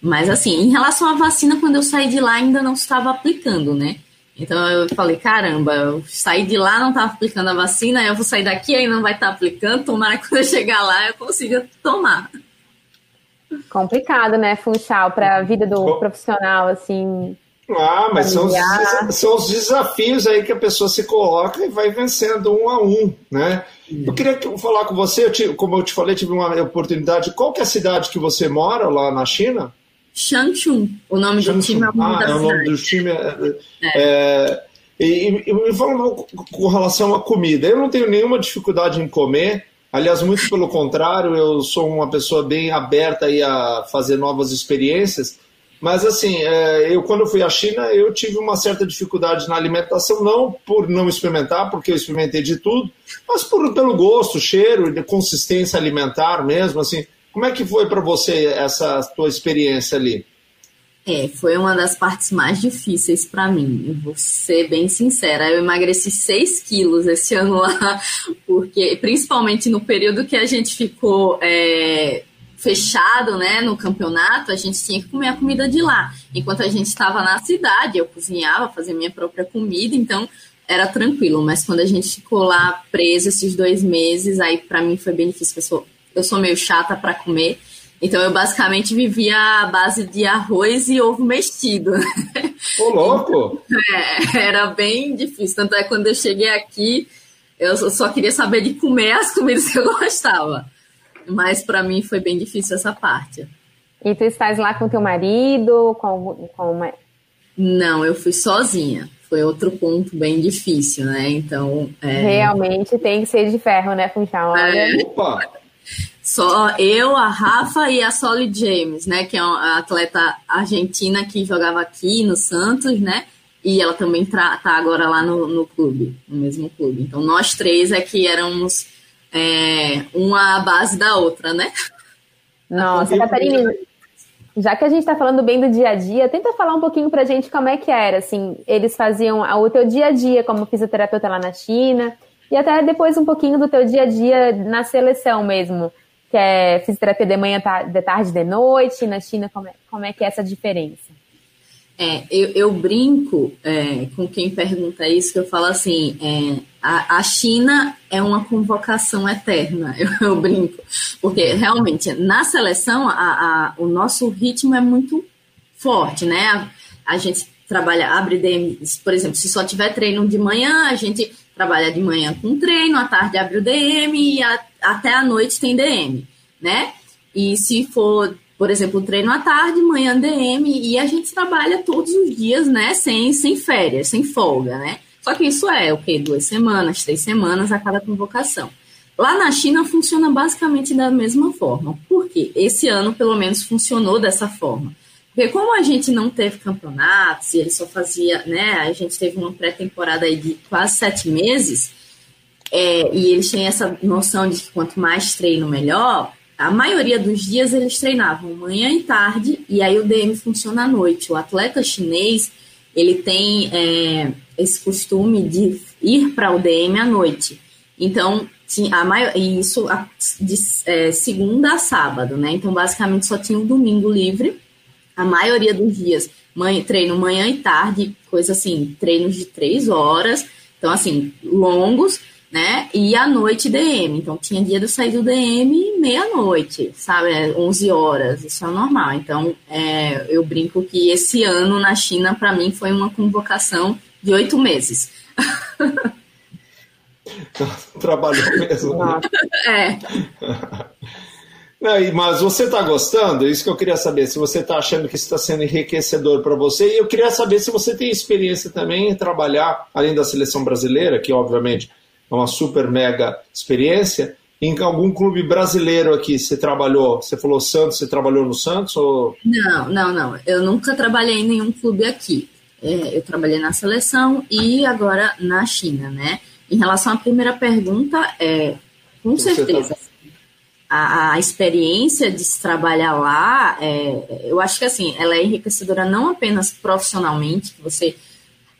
S5: Mas, assim, em relação à vacina, quando eu saí de lá, ainda não estava aplicando, né? Então eu falei, caramba, eu saí de lá, não estava aplicando a vacina, eu vou sair daqui e não vai estar tá aplicando, tomara que quando eu chegar lá eu consiga tomar.
S2: Complicado, né, Funchal, para a vida do profissional, assim,
S1: Ah, mas são os, são os, desafios aí que a pessoa se coloca e vai vencendo um a um, né? Eu queria falar com você, eu te, como eu te falei, tive uma oportunidade. Qual que é a cidade que você mora lá na China?
S5: Shangchun. O nome do time é o nome
S1: ah, é o nome do time. É, é. É, e, e me fala com relação à comida. Eu não tenho nenhuma dificuldade em comer. Aliás, muito pelo contrário, eu sou uma pessoa bem aberta aí a fazer novas experiências. Mas assim, é, eu quando fui à China, eu tive uma certa dificuldade na alimentação, não por não experimentar, porque eu experimentei de tudo, mas por, pelo gosto, cheiro, consistência alimentar mesmo, assim. Como é que foi para você essa tua experiência ali?
S5: É, foi uma das partes mais difíceis para mim. Eu vou ser bem sincera, eu emagreci 6 quilos esse ano lá, porque principalmente no período que a gente ficou é, fechado, né, no campeonato, a gente tinha que comer a comida de lá. Enquanto a gente estava na cidade, eu cozinhava, fazia minha própria comida, então era tranquilo. Mas quando a gente ficou lá preso esses dois meses, aí para mim foi bem difícil. Sou, eu sou meio chata para comer, então eu basicamente vivia à base de arroz e ovo mexido.
S1: Ô, louco!
S5: É, era bem difícil. Tanto é que quando eu cheguei aqui, eu só queria saber de comer as comidas que eu gostava. Mas para mim foi bem difícil essa parte.
S2: E tu estás lá com teu marido, com, com uma...
S5: Não, eu fui sozinha. Foi outro ponto bem difícil, né? Então.
S2: É... Realmente tem que ser de ferro, né, Funchal?
S5: É... Opa! Só eu, a Rafa e a Solid James, né? Que é uma atleta argentina que jogava aqui no Santos, né? E ela também tá agora lá no, no clube, no mesmo clube. Então nós três é que éramos é, uma base da outra, né?
S2: Nossa, Catarina, já que a gente está falando bem do dia a dia, tenta falar um pouquinho para a gente como é que era, assim, eles faziam o teu dia a dia como fisioterapeuta lá na China e até depois um pouquinho do teu dia a dia na seleção mesmo, que é fisioterapia de manhã, de tarde, de noite, na China, como é, como é que é essa diferença?
S5: É, eu, eu brinco é, com quem pergunta isso, que eu falo assim, é, a, a, China é uma convocação eterna, eu, eu, brinco, porque realmente na seleção a, a, o nosso ritmo é muito forte, né? A, a gente trabalha, abre DM, por exemplo, se só tiver treino de manhã, a gente trabalha de manhã com treino, à tarde abre o DM e até à noite tem DM, né? E se for por exemplo, treino à tarde, manhã DM, e a gente trabalha todos os dias, né? Sem, sem férias, sem folga, né? Só que isso é o quê? Duas semanas, três semanas a cada convocação. Lá na China funciona basicamente da mesma forma. Por quê? Esse ano, pelo menos, funcionou dessa forma. Porque como a gente não teve campeonatos, e ele só fazia, né? A gente teve uma pré-temporada aí de quase sete meses, é, e eles têm essa noção de que quanto mais treino, melhor a maioria dos dias eles treinavam manhã e tarde, e aí o DM funciona à noite. O atleta chinês, ele tem é, esse costume de ir para o DM à noite. Então, a maior, isso de é, segunda a sábado, né? Então, basicamente, só tinha um domingo livre. A maioria dos dias, treino manhã e tarde, coisa assim, treinos de três horas. Então, assim, longos né? E à noite DM. Então tinha dia de eu sair do DM meia-noite, sabe? 11 é, horas, isso é normal. Então é, eu brinco que esse ano na China, para mim, foi uma convocação de oito meses.
S1: Trabalhou mesmo. Né?
S5: é.
S1: Não, mas você está gostando? É isso que eu queria saber. Se você está achando que isso está sendo enriquecedor para você. E eu queria saber se você tem experiência também em trabalhar, além da seleção brasileira, que obviamente é uma super mega experiência. Em algum clube brasileiro aqui você trabalhou? Você falou Santos, você trabalhou no Santos? Ou...
S5: Não, não, não. Eu nunca trabalhei em nenhum clube aqui. É, eu trabalhei na seleção e agora na China, né? Em relação à primeira pergunta, é, com você certeza. Tá... A, a, experiência de se trabalhar lá, é, eu acho que assim, ela é enriquecedora não apenas profissionalmente, que você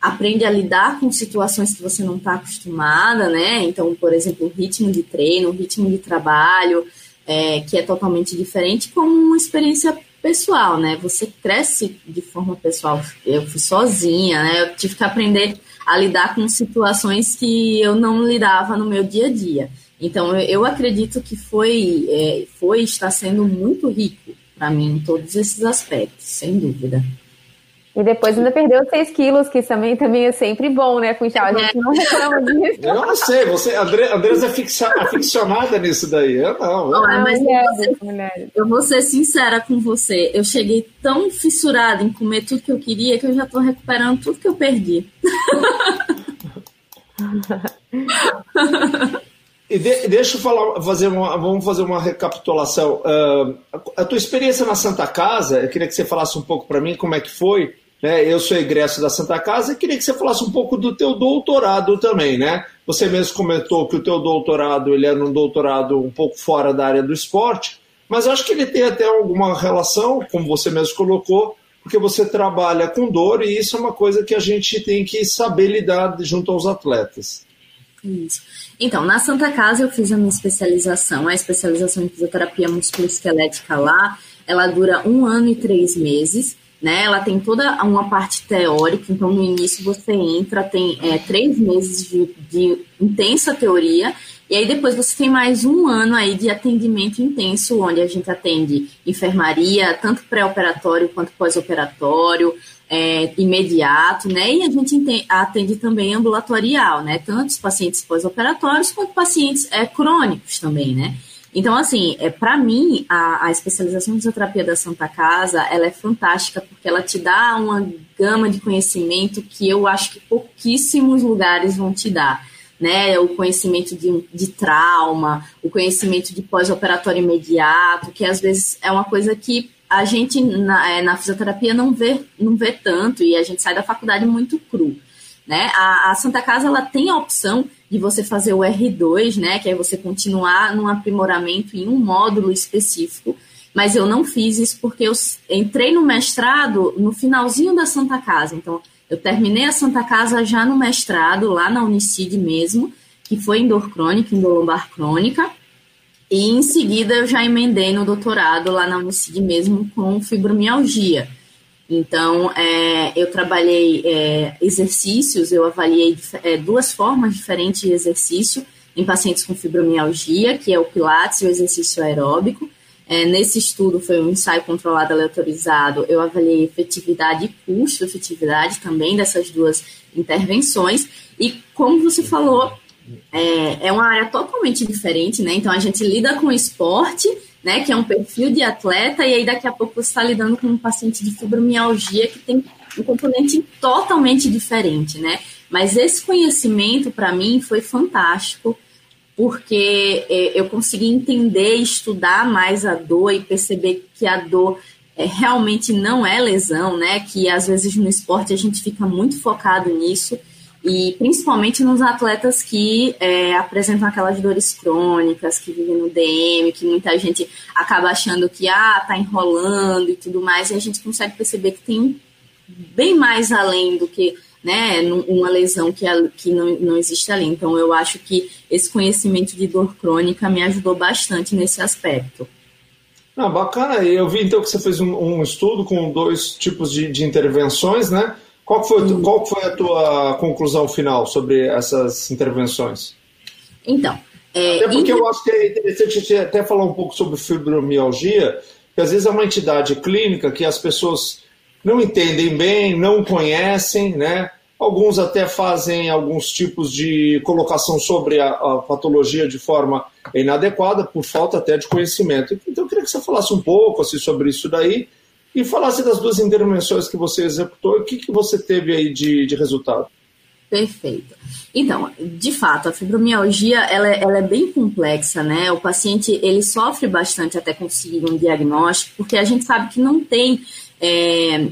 S5: aprende a lidar com situações que você não está acostumada, né? Então, por exemplo, o ritmo de treino, o ritmo de trabalho, é, que é totalmente diferente, como uma experiência pessoal, né? Você cresce de forma pessoal. Eu fui sozinha, né? Eu tive que aprender a lidar com situações que eu não lidava no meu dia a dia. Então, eu, eu acredito que foi, é, foi está sendo muito rico para mim em todos esses aspectos, sem dúvida.
S2: E depois ainda perdeu 6 quilos, que também, também é sempre bom, né, Funchal? A gente não reclama disso.
S1: Eu não sei, você, André, Andresa é aficionada nisso daí. Eu não. Eu,
S5: Olha, mas mulheres, eu vou ser sincera com você. Eu cheguei tão fissurada em comer tudo que eu queria que eu já tô recuperando tudo que eu perdi.
S1: E de, deixa eu falar, fazer uma, vamos fazer uma recapitulação. Uh, a, tua experiência na Santa Casa, eu queria que você falasse um pouco para mim como é que foi. Né? Eu sou egresso da Santa Casa e queria que você falasse um pouco do teu doutorado também, né? Você mesmo comentou que o teu doutorado ele era um doutorado um pouco fora da área do esporte, mas acho que ele tem até alguma relação, como você mesmo colocou, porque você trabalha com dor e isso é uma coisa que a gente tem que saber lidar junto aos atletas.
S5: Isso. Então, na Santa Casa eu fiz a minha especialização, a especialização em fisioterapia musculoesquelética lá, ela dura um ano e três meses, né? Ela tem toda uma parte teórica, então no início você entra, tem é, três meses de, de intensa teoria, e aí depois você tem mais um ano aí de atendimento intenso, onde a gente atende enfermaria, tanto pré-operatório quanto pós-operatório, é, imediato, né? E a gente atende também ambulatorial, né? Tanto os pacientes pós-operatórios quanto pacientes é, crônicos também, né? Então, assim, é, para mim, a, a, especialização em fisioterapia da Santa Casa, ela é fantástica porque ela te dá uma gama de conhecimento que eu acho que pouquíssimos lugares vão te dar. Né, o conhecimento de, de trauma, o conhecimento de pós-operatório imediato, que às vezes é uma coisa que a gente na, é, na, fisioterapia não vê, não vê tanto e a gente sai da faculdade muito cru. Né? A, a, Santa Casa ela tem a opção de você fazer o R2, né? que é você continuar num aprimoramento em um módulo específico, mas eu não fiz isso porque eu entrei no mestrado no finalzinho da Santa Casa. Então, eu terminei a Santa Casa já no mestrado, lá na Unicid mesmo, que foi em dor crônica, em dor lombar crônica. E em seguida eu já emendei no doutorado lá na Unicid mesmo com fibromialgia. Então, é, eu trabalhei é, exercícios, eu avaliei é, duas formas diferentes de exercício em pacientes com fibromialgia, que é o Pilates e o exercício aeróbico. É, nesse estudo foi um ensaio controlado aleatorizado, eu avaliei efetividade e custo-efetividade também dessas duas intervenções. E como você falou, é, é uma área totalmente diferente, né? Então a gente lida com esporte, né? Que é um perfil de atleta, e aí daqui a pouco você está lidando com um paciente de fibromialgia que tem um componente totalmente diferente, né? Mas esse conhecimento, para mim, foi fantástico, porque é, eu consegui entender, estudar mais a dor e perceber que a dor é, realmente não é lesão, né? Que às vezes no esporte a gente fica muito focado nisso e principalmente nos atletas que é, apresentam aquelas dores crônicas, que vivem no DM, que muita gente acaba achando que ah, tá enrolando e tudo mais, e a gente consegue perceber que tem bem mais além do que né, uma lesão que, que não, não existe ali. Então, eu acho que esse conhecimento de dor crônica me ajudou bastante nesse aspecto.
S1: Ah, bacana. Eu vi então que você fez um, um estudo com dois tipos de, de intervenções, né? Qual foi, qual foi a tua conclusão final sobre essas intervenções?
S5: Então,
S1: é, até porque eu acho que é interessante até falar um pouco sobre fibromialgia, que às vezes é uma entidade clínica que as pessoas não entendem bem, não conhecem, né? Alguns até fazem alguns tipos de colocação sobre a, a, patologia de forma inadequada, por falta até de conhecimento. Então, eu queria que você falasse um pouco assim, sobre isso daí e falasse das duas intervenções que você executou e o que, que você teve aí de, de resultado.
S5: Perfeito. Então, de fato, a fibromialgia ela, é, ela, é bem complexa, né? O paciente ele sofre bastante até conseguir um diagnóstico, porque a gente sabe que não tem é,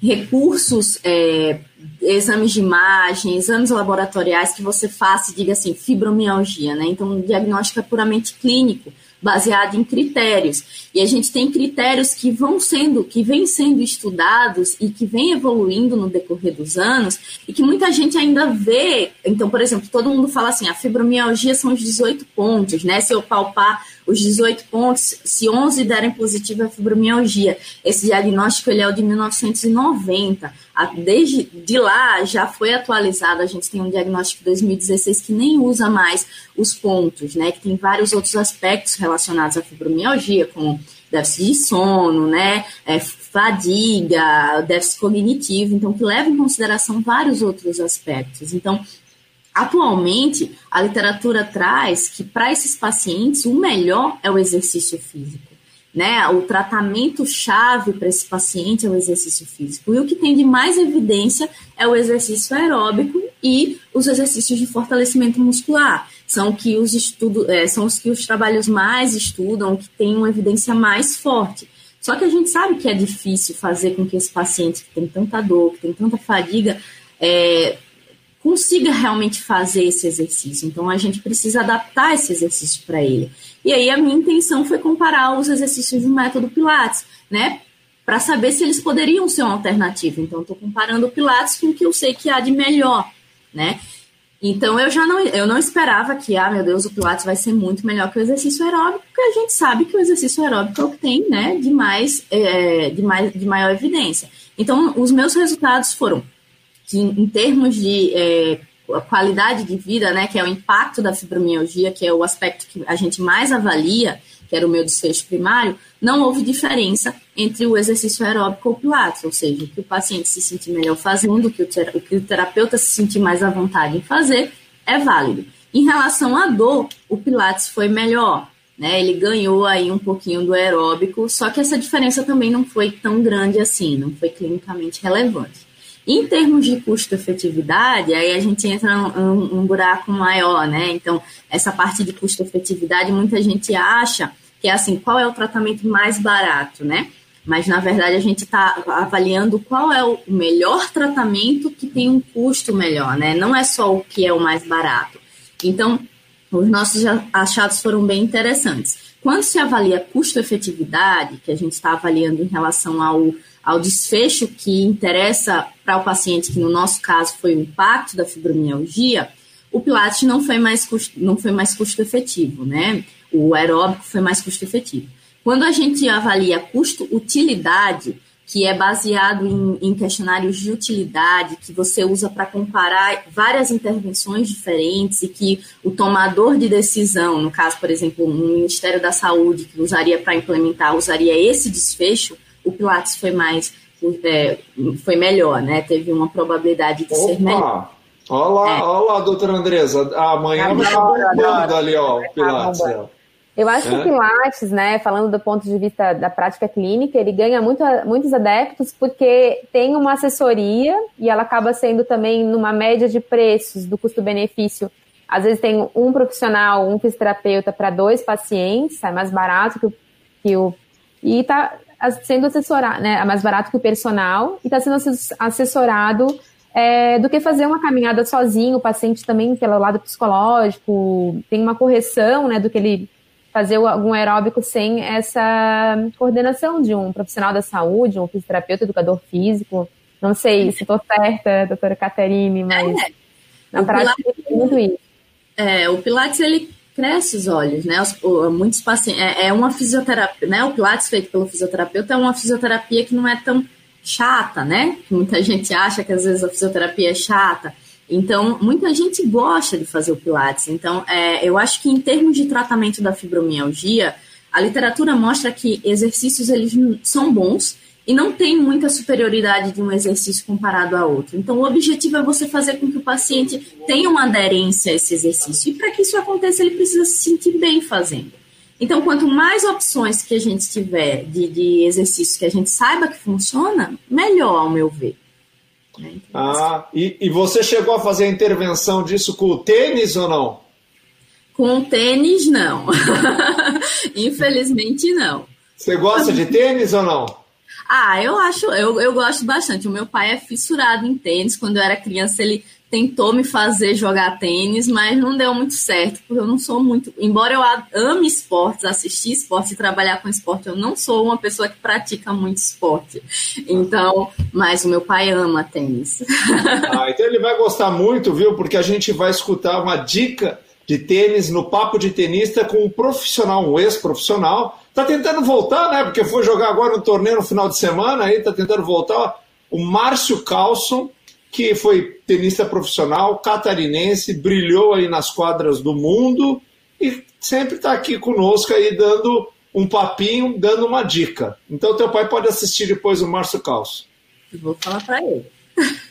S5: recursos, é, exames de imagem, exames laboratoriais que você faça e diga assim, fibromialgia, né? Então, o diagnóstico é puramente clínico baseado em critérios. E a gente tem critérios que vão sendo, que vêm sendo estudados e que vêm evoluindo no decorrer dos anos e que muita gente ainda vê. Então, por exemplo, todo mundo fala assim: a fibromialgia são os 18 pontos, né? Se eu palpar os 18 pontos, se 11 derem positivo é fibromialgia. Esse diagnóstico ele é o de 1990. Desde de lá já foi atualizado, a gente tem um diagnóstico de 2016 que nem usa mais os pontos, né? Que tem vários outros aspectos relacionados à fibromialgia, como déficit de sono, né? É, fadiga, déficit cognitivo, então que leva em consideração vários outros aspectos. Então, atualmente, a literatura traz que para esses pacientes o melhor é o exercício físico né? O tratamento chave para esse paciente é o exercício físico. E o que tem de mais evidência é o exercício aeróbico e os exercícios de fortalecimento muscular. São que os estudos, é, são os que os trabalhos mais estudam, que têm uma evidência mais forte. Só que a gente sabe que é difícil fazer com que esse paciente que tem tanta dor, que tem tanta fadiga, é, consiga realmente fazer esse exercício. Então a gente precisa adaptar esse exercício para ele. E aí a minha intenção foi comparar os exercícios do método Pilates, né? Para saber se eles poderiam ser uma alternativa. Então estou comparando o Pilates com o que eu sei que há de melhor, né? Então eu já não, eu não esperava que, ah, meu Deus, o Pilates vai ser muito melhor que o exercício aeróbico, porque a gente sabe que o exercício aeróbico é o que tem, né, de mais, é, de mais, de maior evidência. Então os meus resultados foram que em termos de é, qualidade de vida, né, que é o impacto da fibromialgia, que é o aspecto que a gente mais avalia, que era o meu desfecho primário, não houve diferença entre o exercício aeróbico ou pilates, ou seja, que o paciente se sentir melhor fazendo, que o, que o terapeuta se sentir mais à vontade em fazer, é válido. Em relação à dor, o pilates foi melhor, né? Ele ganhou aí um pouquinho do aeróbico, só que essa diferença também não foi tão grande assim, não foi clinicamente relevante. Em termos de custo-efetividade, aí a gente entra num, num buraco maior, né? Então, essa parte de custo-efetividade, muita gente acha que é assim, qual é o tratamento mais barato, né? Mas, na verdade, a gente está avaliando qual é o melhor tratamento que tem um custo melhor, né? Não é só o que é o mais barato. Então, os nossos achados foram bem interessantes. Quando se avalia custo-efetividade, que a gente está avaliando em relação ao ao desfecho que interessa para o paciente, que no nosso caso foi o impacto da fibromialgia, o Pilates não foi mais custo, não foi mais custo efetivo, né? O aeróbico foi mais custo efetivo. Quando a gente avalia custo-utilidade, que é baseado em, em, questionários de utilidade, que você usa para comparar várias intervenções diferentes e que o tomador de decisão, no caso, por exemplo, o Ministério da Saúde, que usaria para implementar, usaria esse desfecho, o Pilates foi mais é, foi melhor, né? Teve uma probabilidade de Opa. ser melhor.
S1: Olha lá, é. olha lá, doutora Andresa. Amanhã vai estar bombando ali, ó, o Pilates.
S2: Eu acho é. que o Pilates, né, falando do ponto de vista da prática clínica, ele ganha muito, muitos adeptos porque tem uma assessoria e ela acaba sendo também numa média de preços do custo-benefício. Às vezes tem um profissional, um fisioterapeuta para dois pacientes, é mais barato que o, que o e tá, sendo assessorado, né, é mais barato que o personal e está sendo assessorado é, do que fazer uma caminhada sozinho, o paciente também pelo lado psicológico, tem uma correção, né, do que ele fazer algum aeróbico sem essa coordenação de um profissional da saúde, um fisioterapeuta, educador físico. Não sei se estou certa, doutora Caterine, mas é. na o prática Pilates, é muito isso.
S5: É, o Pilates, ele cresce os olhos, né? Os, muitos pacientes. É, é, uma fisioterapia, né? O Pilates feito pelo fisioterapeuta é uma fisioterapia que não é tão chata, né? Muita gente acha que às vezes a fisioterapia é chata. Então, muita gente gosta de fazer o Pilates. Então, é, eu acho que em termos de tratamento da fibromialgia, a literatura mostra que exercícios eles são bons e não tem muita superioridade de um exercício comparado a outro. Então, o objetivo é você fazer com que o paciente tenha uma aderência a esse exercício. E para que isso aconteça, ele precisa se sentir bem fazendo. Então, quanto mais opções que a gente tiver de, de exercício que a gente saiba que funciona, melhor, ao meu ver.
S1: Né? Então, ah, e, e você chegou a fazer a intervenção disso com o tênis ou não?
S5: Com o tênis, não. Infelizmente, não.
S1: Você gosta de tênis ou não?
S5: Ah, eu acho, eu, eu gosto bastante. O meu pai é fissurado em tênis. Quando eu era criança, ele tentou me fazer jogar tênis, mas não deu muito certo, porque eu não sou muito. Embora eu ame esportes, assistir esportes e trabalhar com esporte, eu não sou uma pessoa que pratica muito esporte. Então, mas o meu pai ama tênis.
S1: Ah, então ele vai gostar muito, viu? Porque a gente vai escutar uma dica de tênis no Papo de Tenista com um profissional, um ex-profissional. Tá tentando voltar, né? Porque foi jogar agora no torneio no final de semana, aí tá tentando voltar. O Márcio Carlson, que foi tenista profissional, catarinense, brilhou aí nas quadras do mundo e sempre está aqui conosco aí dando um papinho dando uma dica. Então, teu pai pode assistir depois o Márcio Calço.
S5: Vou falar para ele.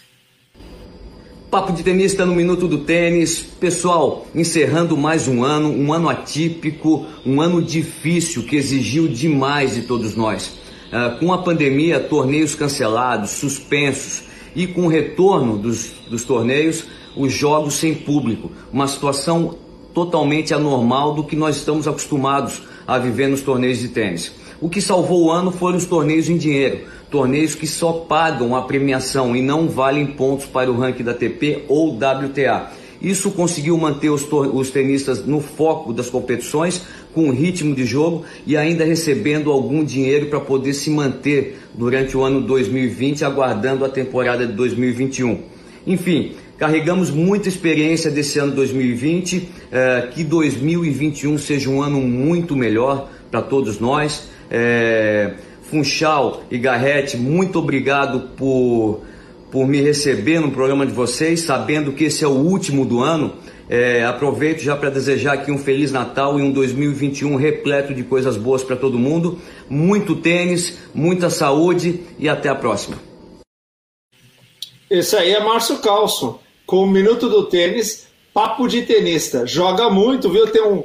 S6: Papo de tenista no Minuto do Tênis. Pessoal, encerrando mais um ano, um ano atípico, um ano difícil que exigiu demais de todos nós. Uh, com a pandemia, torneios cancelados, suspensos e com o retorno dos, dos torneios, os jogos sem público. Uma situação totalmente anormal do que nós estamos acostumados a viver nos torneios de tênis. O que salvou o ano foram os torneios em dinheiro, torneios que só pagam a premiação e não valem pontos para o ranking da ATP ou WTA. Isso conseguiu manter os, os tenistas no foco das competições, com ritmo de jogo e ainda recebendo algum dinheiro para poder se manter durante o ano 2020, aguardando a temporada de 2021. Enfim, carregamos muita experiência desse ano 2020, eh, que 2021 seja um ano muito melhor para todos nós. Eh, Funchal e Garrete, muito obrigado por, por me receber no programa de vocês, sabendo que esse é o último do ano. É, aproveito já para desejar aqui um Feliz Natal e um 2021 repleto de coisas boas para todo mundo. Muito tênis, muita saúde e até a próxima.
S1: Esse aí é Márcio Calço, com o Minuto do Tênis, papo de tenista. Joga muito, viu? Tem um,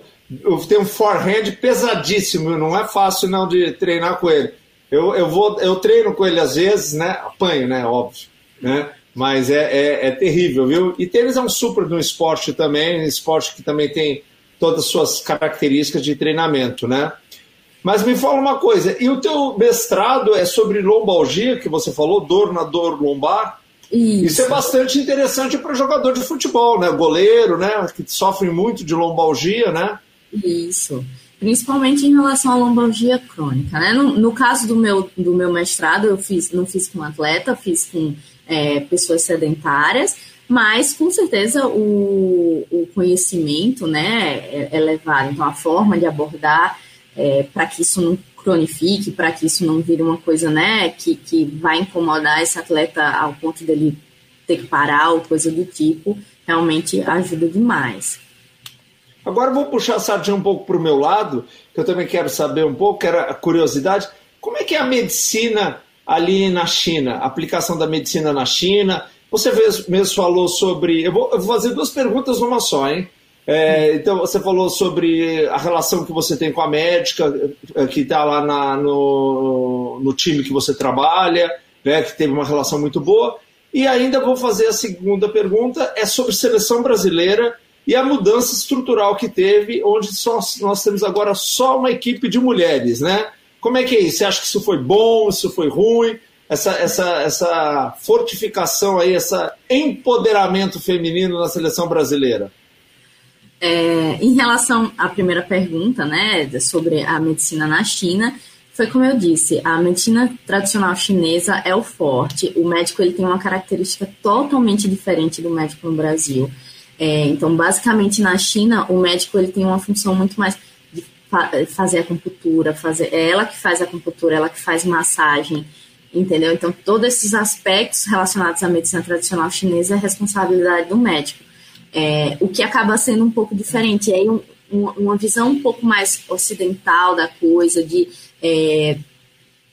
S1: tem um forehand pesadíssimo, não é fácil não de treinar com ele. Eu, eu, vou, eu treino com ele às vezes, né? Apanho, né? Óbvio, né? Mas é, é, é terrível, viu? E tênis é um super de um esporte também, um esporte que também tem todas as suas características de treinamento, né? Mas me fala uma coisa, e o teu mestrado é sobre lombalgia, que você falou, dor na dor lombar? Isso, Isso é bastante interessante para jogador de futebol, né? Goleiro, né? Que sofre muito de lombalgia, né?
S5: Isso principalmente em relação à lombalgia crônica. Né? No, no, caso do meu, do meu mestrado, eu fiz, não fiz com atleta, fiz com é, pessoas sedentárias, mas com certeza o, o conhecimento né, é, é levado. Então, a forma de abordar é, para que isso não cronifique, para que isso não vire uma coisa né, que, que vai incomodar esse atleta ao ponto dele ter que parar ou coisa do tipo, realmente ajuda demais.
S1: Agora vou puxar a sardinha um pouco para o meu lado, que eu também quero saber um pouco, era a curiosidade. Como é que é a medicina ali na China? A aplicação da medicina na China? Você mesmo falou sobre. Eu vou, fazer duas perguntas numa só, hein? É, então, você falou sobre a relação que você tem com a médica, eh, que está lá na, no, no time que você trabalha, né, que teve uma relação muito boa. E ainda vou fazer a segunda pergunta, é sobre seleção brasileira e a mudança estrutural que teve, onde só, nós temos agora só uma equipe de mulheres, né? Como é que é isso? Você acha que isso foi bom, isso foi ruim? Essa, essa, essa fortificação aí, esse empoderamento feminino na seleção brasileira?
S5: É, em relação à primeira pergunta, né, sobre a medicina na China, foi como eu disse, a medicina tradicional chinesa é o forte. O médico ele tem uma característica totalmente diferente do médico no Brasil. É, então, basicamente, na China, o médico ele tem uma função muito mais de fa fazer acupuntura, fazer, é ela que faz a acupuntura, ela que faz massagem, entendeu? Então, todos esses aspectos relacionados à medicina tradicional chinesa é responsabilidade do médico. É, o que acaba sendo um pouco diferente, é um, uma visão um pouco mais ocidental da coisa, de é,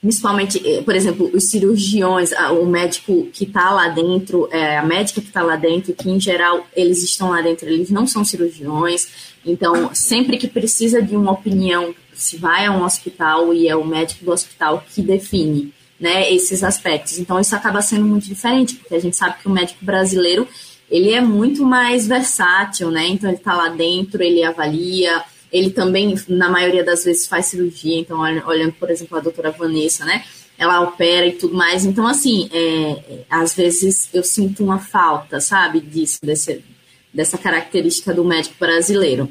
S5: principalmente, eh, por exemplo, os cirurgiões, o médico que está lá dentro, é, a médica que está lá dentro, que em geral eles estão lá dentro, eles não são cirurgiões, então sempre que precisa de uma opinião, se vai a um hospital e é o médico do hospital que define né, esses aspectos. Então isso acaba sendo muito diferente, porque a gente sabe que o médico brasileiro ele é muito mais versátil, né? Então ele está lá dentro, ele avalia, ele também, na maioria das vezes, faz cirurgia. Então, olhando, por exemplo, a doutora Vanessa, né? Ela opera e tudo mais. Então, assim, é, às vezes eu sinto uma falta, sabe, disso, desse, dessa característica do médico brasileiro.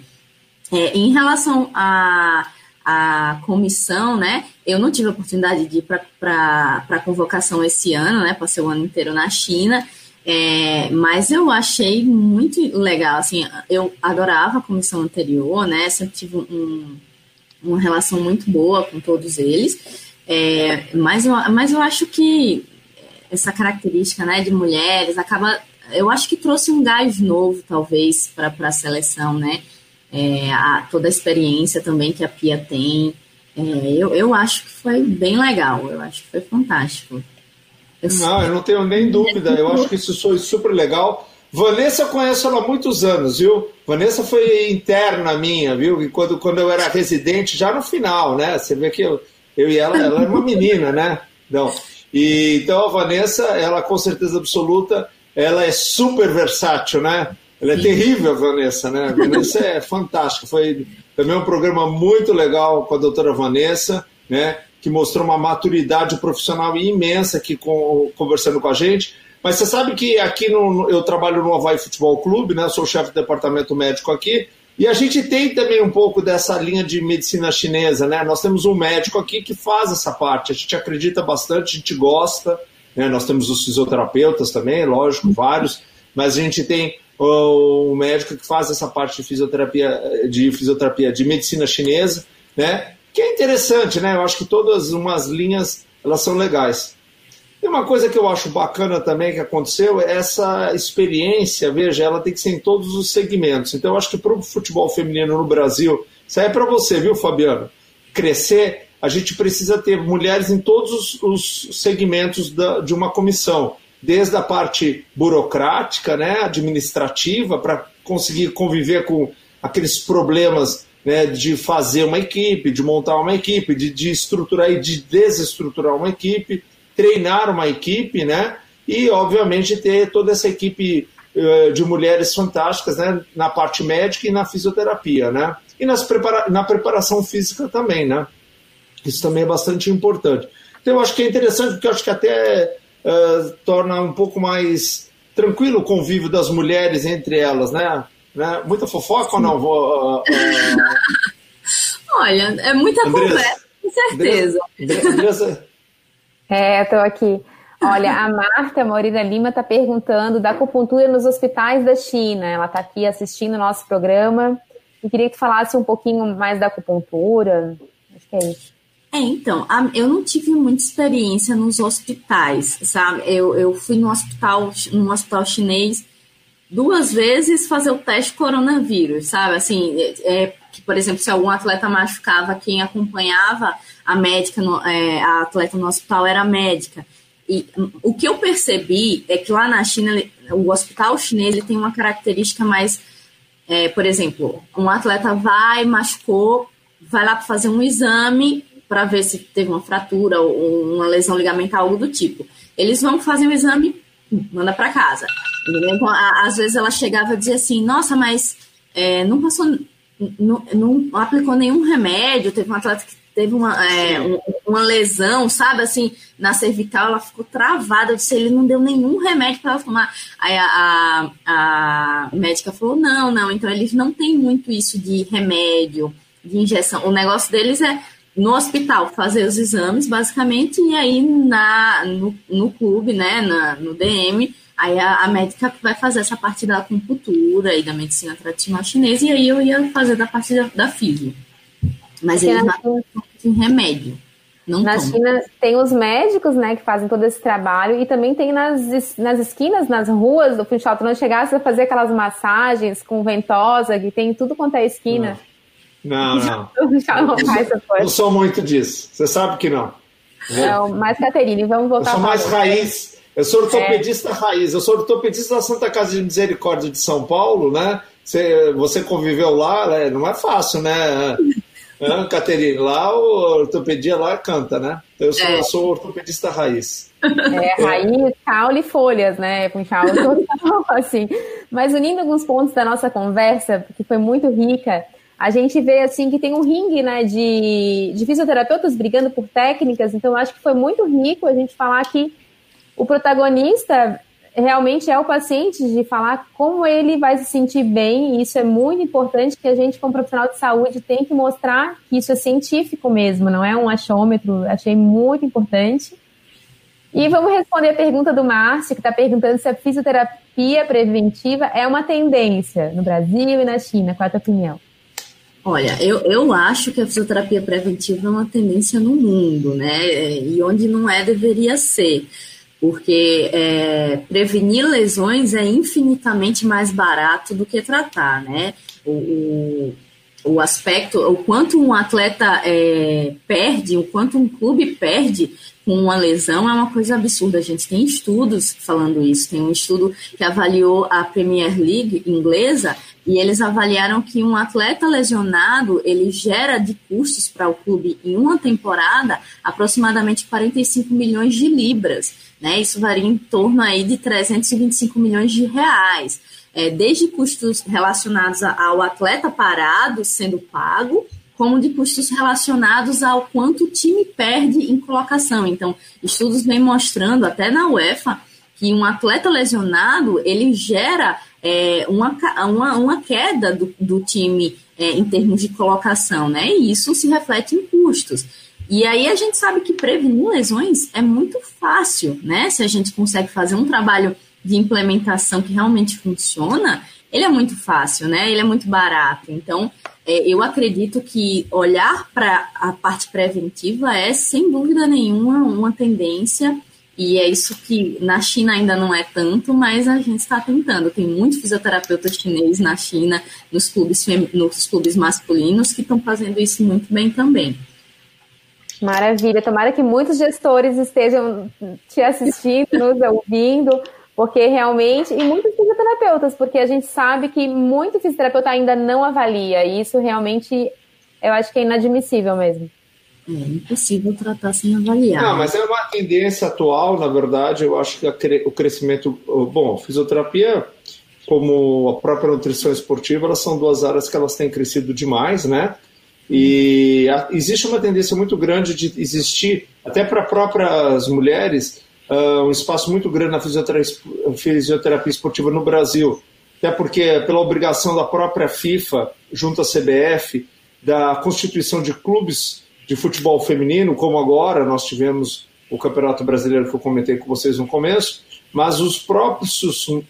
S5: É, em relação à a, a, comissão, né? Eu não tive a oportunidade de ir para a convocação esse ano, né? Passei o ano inteiro na China. É, mas eu achei muito legal, assim, eu adorava a comissão anterior, né? Sempre tive um, uma relação muito boa com todos eles. É, mas, eu, mas eu acho que essa característica né, de mulheres acaba. Eu acho que trouxe um gás novo, talvez, para a seleção, né? É, a, toda a experiência também que a Pia tem. É, eu, eu acho que foi bem legal, eu acho que foi fantástico.
S1: Não, eu não tenho nem dúvida, eu acho que isso foi super legal. Vanessa eu conheço ela há muitos anos, viu? Vanessa foi interna minha, viu? E quando, quando eu era residente, já no final, né? Você vê que eu, eu e ela, ela era uma menina, né? Não. E, então a Vanessa, ela com certeza absoluta, ela é super versátil, né? Ela é Sim. terrível, a Vanessa, né? A Vanessa é fantástica. Foi também um programa muito legal com a doutora Vanessa, né? Que mostrou uma maturidade profissional imensa aqui com, conversando com a gente. Mas você sabe que aqui no, eu trabalho no Havaí Futebol Clube, né? Sou chefe do departamento médico aqui. E a gente tem também um pouco dessa linha de medicina chinesa, né? Nós temos um médico aqui que faz essa parte. A gente acredita bastante, a gente gosta. Né? Nós temos os fisioterapeutas também, lógico, vários. Mas a gente tem o médico que faz essa parte de fisioterapia, de fisioterapia, de medicina chinesa, né? Que é interessante, né? Eu acho que todas umas linhas elas são legais. E uma coisa que eu acho bacana também que aconteceu essa experiência, veja, ela tem que ser em todos os segmentos. Então, eu acho que para o futebol feminino no Brasil, isso aí é para você, viu, Fabiano? Crescer, a gente precisa ter mulheres em todos os, segmentos da, de uma comissão, desde a parte burocrática, né, administrativa, para conseguir conviver com aqueles problemas né, de fazer uma equipe, de montar uma equipe, de, de estruturar e de desestruturar uma equipe treinar uma equipe, né? E, obviamente, ter toda essa equipe uh, de mulheres fantásticas, né? Na parte médica e na fisioterapia, né? E nas prepara na preparação física também, né? Isso também é bastante importante. Então, eu acho que é interessante, porque eu acho que até uh, torna um pouco mais tranquilo o convívio das mulheres entre elas, né? Né? Muita fofoca ou não? Vou, uh,
S5: Olha, é muita Andressa, conversa, com certeza. Andressa, Andressa,
S2: é, estou aqui. Olha, a Marta Maurina Lima está perguntando da acupuntura nos hospitais da China. Ela está aqui assistindo o nosso programa e queria que tu falasse um pouquinho mais da acupuntura. Acho que é isso.
S5: É, então, eu não tive muita experiência nos hospitais, sabe? Eu, eu fui no hospital, num hospital chinês duas vezes fazer o teste coronavírus, sabe? Assim, é, é que, por exemplo, se algum atleta machucava, quem acompanhava a médica, no, é, a atleta no hospital era a médica. E o que eu percebi é que lá na China, o hospital chinês ele tem uma característica mais, é, por exemplo, um atleta vai, machucou, vai lá para fazer um exame para ver se teve uma fratura ou uma lesão ligamentar, algo do tipo. Eles vão fazer o exame, manda para casa. Então, às vezes ela chegava e dizia assim: Nossa, mas é, não passou, não, não, aplicou nenhum remédio. Teve um atleta que teve uma, é, uma lesão, sabe, assim, na cervical, ela ficou travada. Eu disse: Ele não deu nenhum remédio para ela tomar. Aí a, a, a médica falou: Não, não. Então eles não têm muito isso de remédio, de injeção. O negócio deles é no hospital fazer os exames, basicamente, e aí na, no, no clube, né, na, no DM Aí a, a, médica vai fazer essa parte da acupuntura e da medicina tradicional chinesa, e aí eu ia fazer da parte da, da física. Mas eles não têm remédio. Não
S2: na tomam. China tem os médicos, né, que fazem todo esse trabalho, e também tem nas, nas esquinas, nas ruas do Funchal, tu não chegasse a fazer aquelas massagens com ventosa, que tem tudo quanto é esquina.
S1: Não, não. não. não, não sou muito disso. Você sabe que não.
S2: Não, mas Caterine, vamos voltar.
S1: Eu sou mais raiz eu sou ortopedista é. raiz, eu sou ortopedista da Santa Casa de Misericórdia de São Paulo, né? Você, você conviveu lá, né? não é fácil, né? É, Caterine, lá o ortopedia lá canta, né? Eu sou, é. eu sou ortopedista raiz.
S2: É, raiz, caule e folhas, né? Punchal, assim. Mas unindo alguns pontos da nossa conversa, que foi muito rica, a gente vê assim que tem um ringue né, de, de fisioterapeutas brigando por técnicas, então acho que foi muito rico a gente falar que o protagonista realmente é o paciente de falar como ele vai se sentir bem, e isso é muito importante que a gente, como profissional de saúde, tem que mostrar que isso é científico mesmo, não é um achômetro, achei muito importante. E vamos responder a pergunta do Márcio, que está perguntando se a fisioterapia preventiva é uma tendência no Brasil e na China. Qual é a tua opinião?
S5: Olha, eu, eu acho que a fisioterapia preventiva é uma tendência no mundo, né? E onde não é, deveria ser porque é, prevenir lesões é infinitamente mais barato do que tratar, né? O, o, o aspecto, o quanto um atleta é, perde, o quanto um clube perde com uma lesão é uma coisa absurda. A gente tem estudos falando isso. Tem um estudo que avaliou a Premier League inglesa e eles avaliaram que um atleta lesionado ele gera de custos para o clube em uma temporada aproximadamente 45 milhões de libras. Né? Isso varia em torno aí de 325 milhões de reais é, desde custos relacionados ao atleta parado sendo pago, como de custos relacionados ao quanto o time perde em colocação. Então, estudos vêm mostrando, até na UEFA, que um atleta lesionado ele gera é, uma, uma, uma, queda do, do time é, em termos de colocação, né? E isso se reflete em custos. E aí a gente sabe que prevenir lesões é muito fácil, né? Se a gente consegue fazer um trabalho de implementação que realmente funciona, ele é muito fácil, né? Ele é muito barato. Então, é, eu acredito que olhar para a parte preventiva é, sem dúvida nenhuma, uma tendência. E é isso que na China ainda não é tanto, mas a gente está tentando. Tem muitos fisioterapeutas chineses na China, nos clubes, nos clubes masculinos, que estão fazendo isso muito bem também.
S2: Maravilha. Tomara que muitos gestores estejam te assistindo, nos ouvindo, porque realmente, e muitos fisioterapeutas, porque a gente sabe que muito fisioterapeuta ainda não avalia, e isso realmente eu acho que é inadmissível mesmo.
S5: É impossível tratar sem avaliar.
S1: Não, mas é uma tendência atual, na verdade, eu acho que o crescimento. Bom, fisioterapia, como a própria nutrição esportiva, elas são duas áreas que elas têm crescido demais, né? E existe uma tendência muito grande de existir, até para próprias mulheres, uh, um espaço muito grande na fisioterapia, esportiva no Brasil, até porque pela obrigação da própria FIFA, junto à CBF, da constituição de clubes de futebol feminino, como agora nós tivemos o Campeonato Brasileiro que eu comentei com vocês no começo, mas os próprios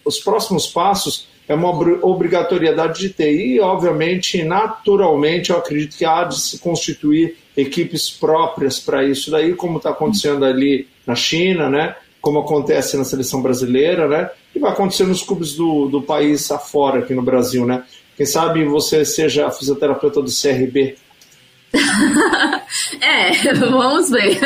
S1: os próximos passos é uma obrigatoriedade de ter. E obviamente naturalmente eu acredito que há de se constituir equipes próprias para isso daí como está acontecendo ali na China, né? Como acontece na seleção brasileira, né? E vai acontecer nos clubes do, do país afora, aqui no Brasil, né? Quem sabe você seja a fisioterapeuta do CRB.
S5: é, vamos ver.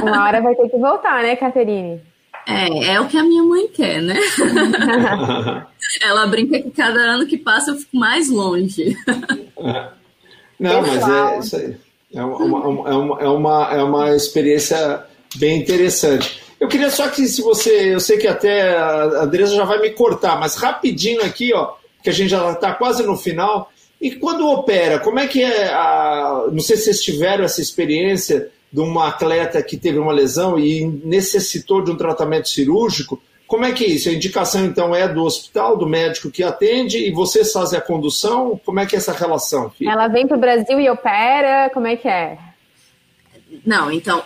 S2: Uma hora vai ter que voltar, né, Caterine?
S5: É, é o que a minha mãe quer, né? Ela brinca que cada ano que passa eu fico mais longe.
S1: Não, mas é isso aí. É uma, é, uma, é, uma, é uma experiência bem interessante. Eu queria só que se você, eu sei que até a Andresa já vai me cortar, mas rapidinho aqui, ó, que a gente já está quase no final. E quando opera, como é que é a, não sei se vocês tiveram essa experiência de uma atleta que teve uma lesão e necessitou de um tratamento cirúrgico, como é que é isso? A indicação, então, é do hospital, do médico que atende e vocês fazem a condução? Como é que é essa relação?
S2: Filho? Ela vem para o Brasil e opera? Como é que é?
S5: Não, então,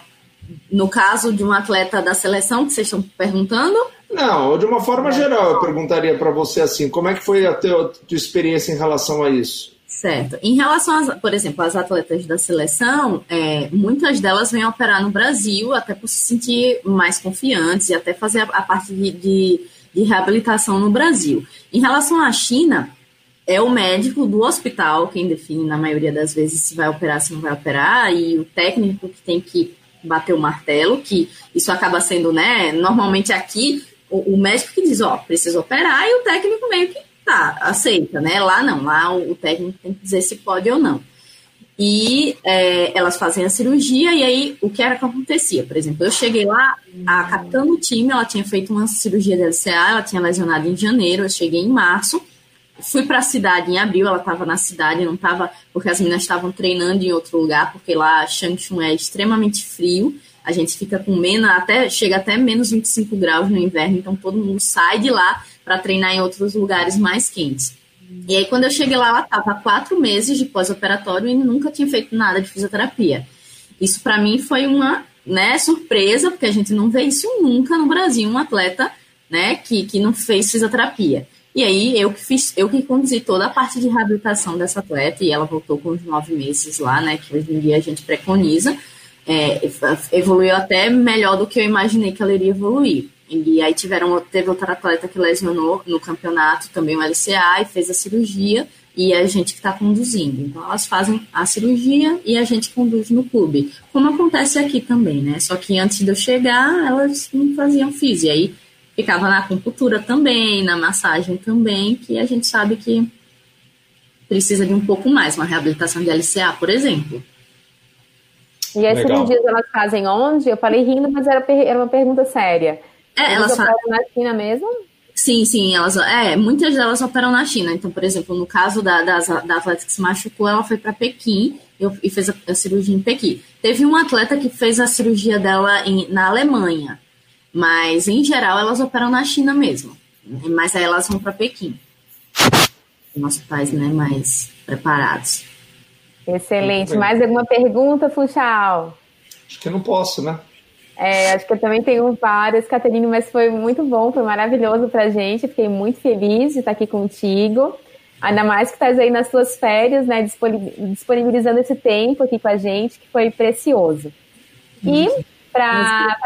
S5: no caso de um atleta da seleção que vocês estão perguntando?
S1: Não, de uma forma geral, eu perguntaria para você assim, como é que foi a tua, tua experiência em relação a isso?
S5: Certo. Em relação, às, por exemplo, às atletas da seleção, é, muitas delas vêm operar no Brasil até por se sentir mais confiantes e até fazer a, a parte de, de, de, reabilitação no Brasil. Em relação à China, é o médico do hospital quem define, na maioria das vezes, se vai operar, se não vai operar, e o técnico que tem que bater o martelo, que isso acaba sendo, né? Normalmente aqui, o, o médico que diz, ó, precisa operar, e o técnico meio que tá, aceita, né? Lá não, lá o, o técnico tem que dizer se pode ou não. E é, elas fazem a cirurgia, e aí o que era que acontecia? Por exemplo, eu cheguei lá, a capitã do time, ela tinha feito uma cirurgia de LCA, ela tinha lesionado em janeiro, eu cheguei em março, fui para a cidade em abril, ela estava na cidade, não estava, porque as meninas estavam treinando em outro lugar, porque lá Changchun é extremamente frio, a gente fica com menos, até chega até menos 25 graus no inverno, então todo mundo sai de lá para treinar em outros lugares mais quentes. E aí, quando eu cheguei lá, ela estava quatro meses de pós-operatório e nunca tinha feito nada de fisioterapia. Isso, para mim, foi uma né, surpresa, porque a gente não vê isso nunca no Brasil, um atleta né, que, que não fez fisioterapia. E aí, eu que fiz, eu que conduzi toda a parte de reabilitação dessa atleta, e ela voltou com uns nove meses lá, né, que hoje em dia a gente preconiza. É, evoluiu até melhor do que eu imaginei que ela iria evoluir. E aí tiveram, teve outra atleta que lesionou no campeonato, também o LCA, e fez a cirurgia, e a gente que está conduzindo. Então, elas fazem a cirurgia e a gente conduz no clube. Como acontece aqui também, né? Só que antes de eu chegar, elas não faziam física. E aí ficava na acupuntura também, na massagem também, que a gente sabe que precisa de um pouco mais, uma reabilitação de LCA, por exemplo.
S2: E as Legal. cirurgias elas fazem onde? Eu falei rindo, mas era, era uma pergunta séria.
S5: É, elas, elas fazem
S2: na China mesmo?
S5: Sim, sim, elas, é, muitas delas operam na China. Então, por exemplo, no caso da, da, da atleta que se machucou, ela foi para Pequim eu, e fez a, a, cirurgia em Pequim. Teve um atleta que fez a cirurgia dela em, na Alemanha, mas em geral elas operam na China mesmo. Mas aí elas vão para Pequim. Nossos pais, né, mais preparados.
S2: Excelente. Mais alguma pergunta, Funchal?
S1: Acho que eu não posso, né?
S2: É, acho que eu também tenho várias, Caterine, mas foi muito bom, foi maravilhoso pra gente. Fiquei muito feliz de estar aqui contigo. Ainda mais que estás aí nas suas férias, né? Disponibilizando esse tempo aqui com a gente, que foi precioso. E para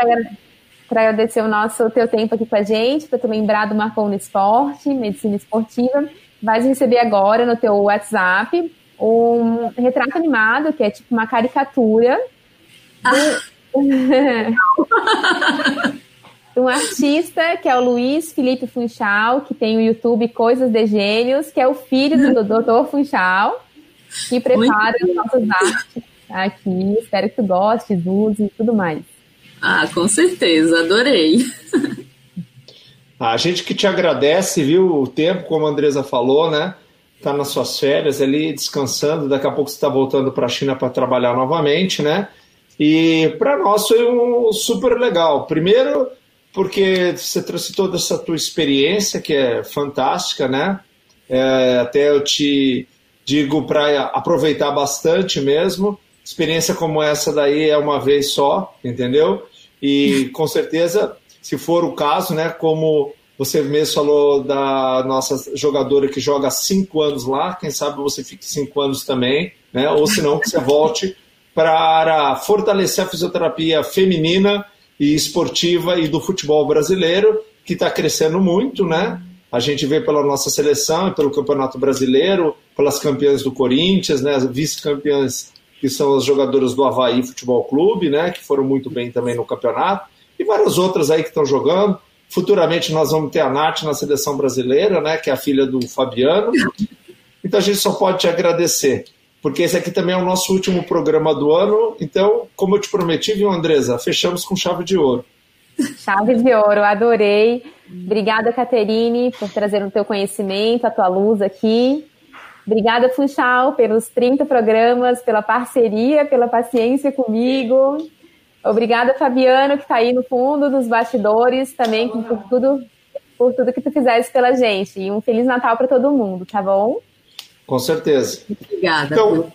S2: agradecer o nosso teu tempo aqui com a gente, para tu lembrar do Marcou no Esporte, Medicina Esportiva, vais receber agora no teu WhatsApp um retrato animado, que é tipo uma caricatura. Do um artista que é o Luiz Felipe Funchal, que tem o YouTube Coisas de Gênios, que é o filho do Dr. Funchal, que prepara as nossas artes aqui. Espero que tu goste, use e tudo mais.
S5: Ah, com certeza, adorei.
S1: A gente que te agradece, viu, o tempo, como a Andresa falou, né? Tá nas suas férias ali, descansando, daqui a pouco você está voltando para a China para trabalhar novamente, né? E para nós foi um super legal. Primeiro, porque você trouxe toda essa tua experiência, que é fantástica, né? É, até eu te digo para aproveitar bastante mesmo. Experiência como essa daí é uma vez só, entendeu? E com certeza, se for o caso, né? Como você mesmo falou da nossa jogadora que joga cinco anos lá, quem sabe você fique cinco anos também, né? Ou se não, que você volte para fortalecer a fisioterapia feminina e esportiva e do futebol brasileiro, que está crescendo muito, né? A gente vê pela nossa seleção pelo Campeonato Brasileiro, pelas campeãs do Corinthians, né? As vice-campeãs que são as jogadoras do Havaí Futebol Clube, né? Que foram muito bem também no campeonato. E várias outras aí que estão jogando. Futuramente nós vamos ter a Nath na seleção brasileira, né? Que é a filha do Fabiano. Então a gente só pode te agradecer porque esse aqui também é o nosso último programa do ano. Então, como eu te prometi, viu, Andresa? Fechamos com chave de ouro.
S2: Chave de ouro, adorei. Obrigada, Caterine, por trazer o teu conhecimento, a tua luz aqui. Obrigada, Funchal, pelos 30 programas, pela parceria, pela paciência comigo. Obrigada, Fabiano, que está aí no fundo dos bastidores, também por tudo, por tudo que tu fizeste pela gente. E um Feliz Natal para todo mundo, tá bom?
S1: Com certeza.
S5: Obrigada.
S1: Então,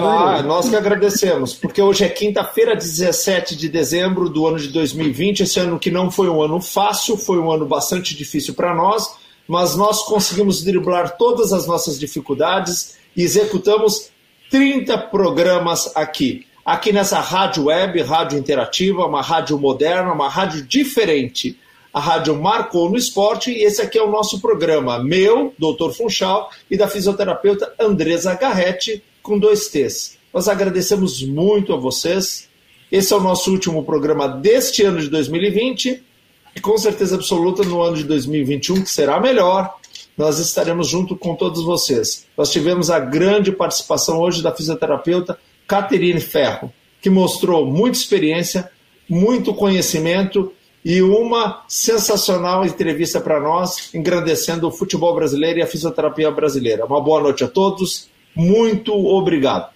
S1: ah, nós que agradecemos, porque hoje é quinta-feira, 17 de dezembro do ano de 2020. Esse ano que não foi um ano fácil, foi um ano bastante difícil para nós, mas nós conseguimos driblar todas as nossas dificuldades e executamos 30 programas aqui. Aqui nessa rádio web, rádio interativa, uma rádio moderna, uma rádio diferente a rádio marcou no esporte e esse aqui é o nosso programa, meu, doutor Funchal, e da fisioterapeuta Andresa Garretti, com dois T's. Nós agradecemos muito a vocês. Esse é o nosso último programa deste ano de 2020 e com certeza absoluta no ano de 2021, que será melhor, nós estaremos junto com todos vocês. Nós tivemos a grande participação hoje da fisioterapeuta Caterine Ferro, que mostrou muita experiência, muito conhecimento e uma sensacional entrevista para nós, engrandecendo o futebol brasileiro e a fisioterapia brasileira. Uma boa noite a todos, muito obrigado.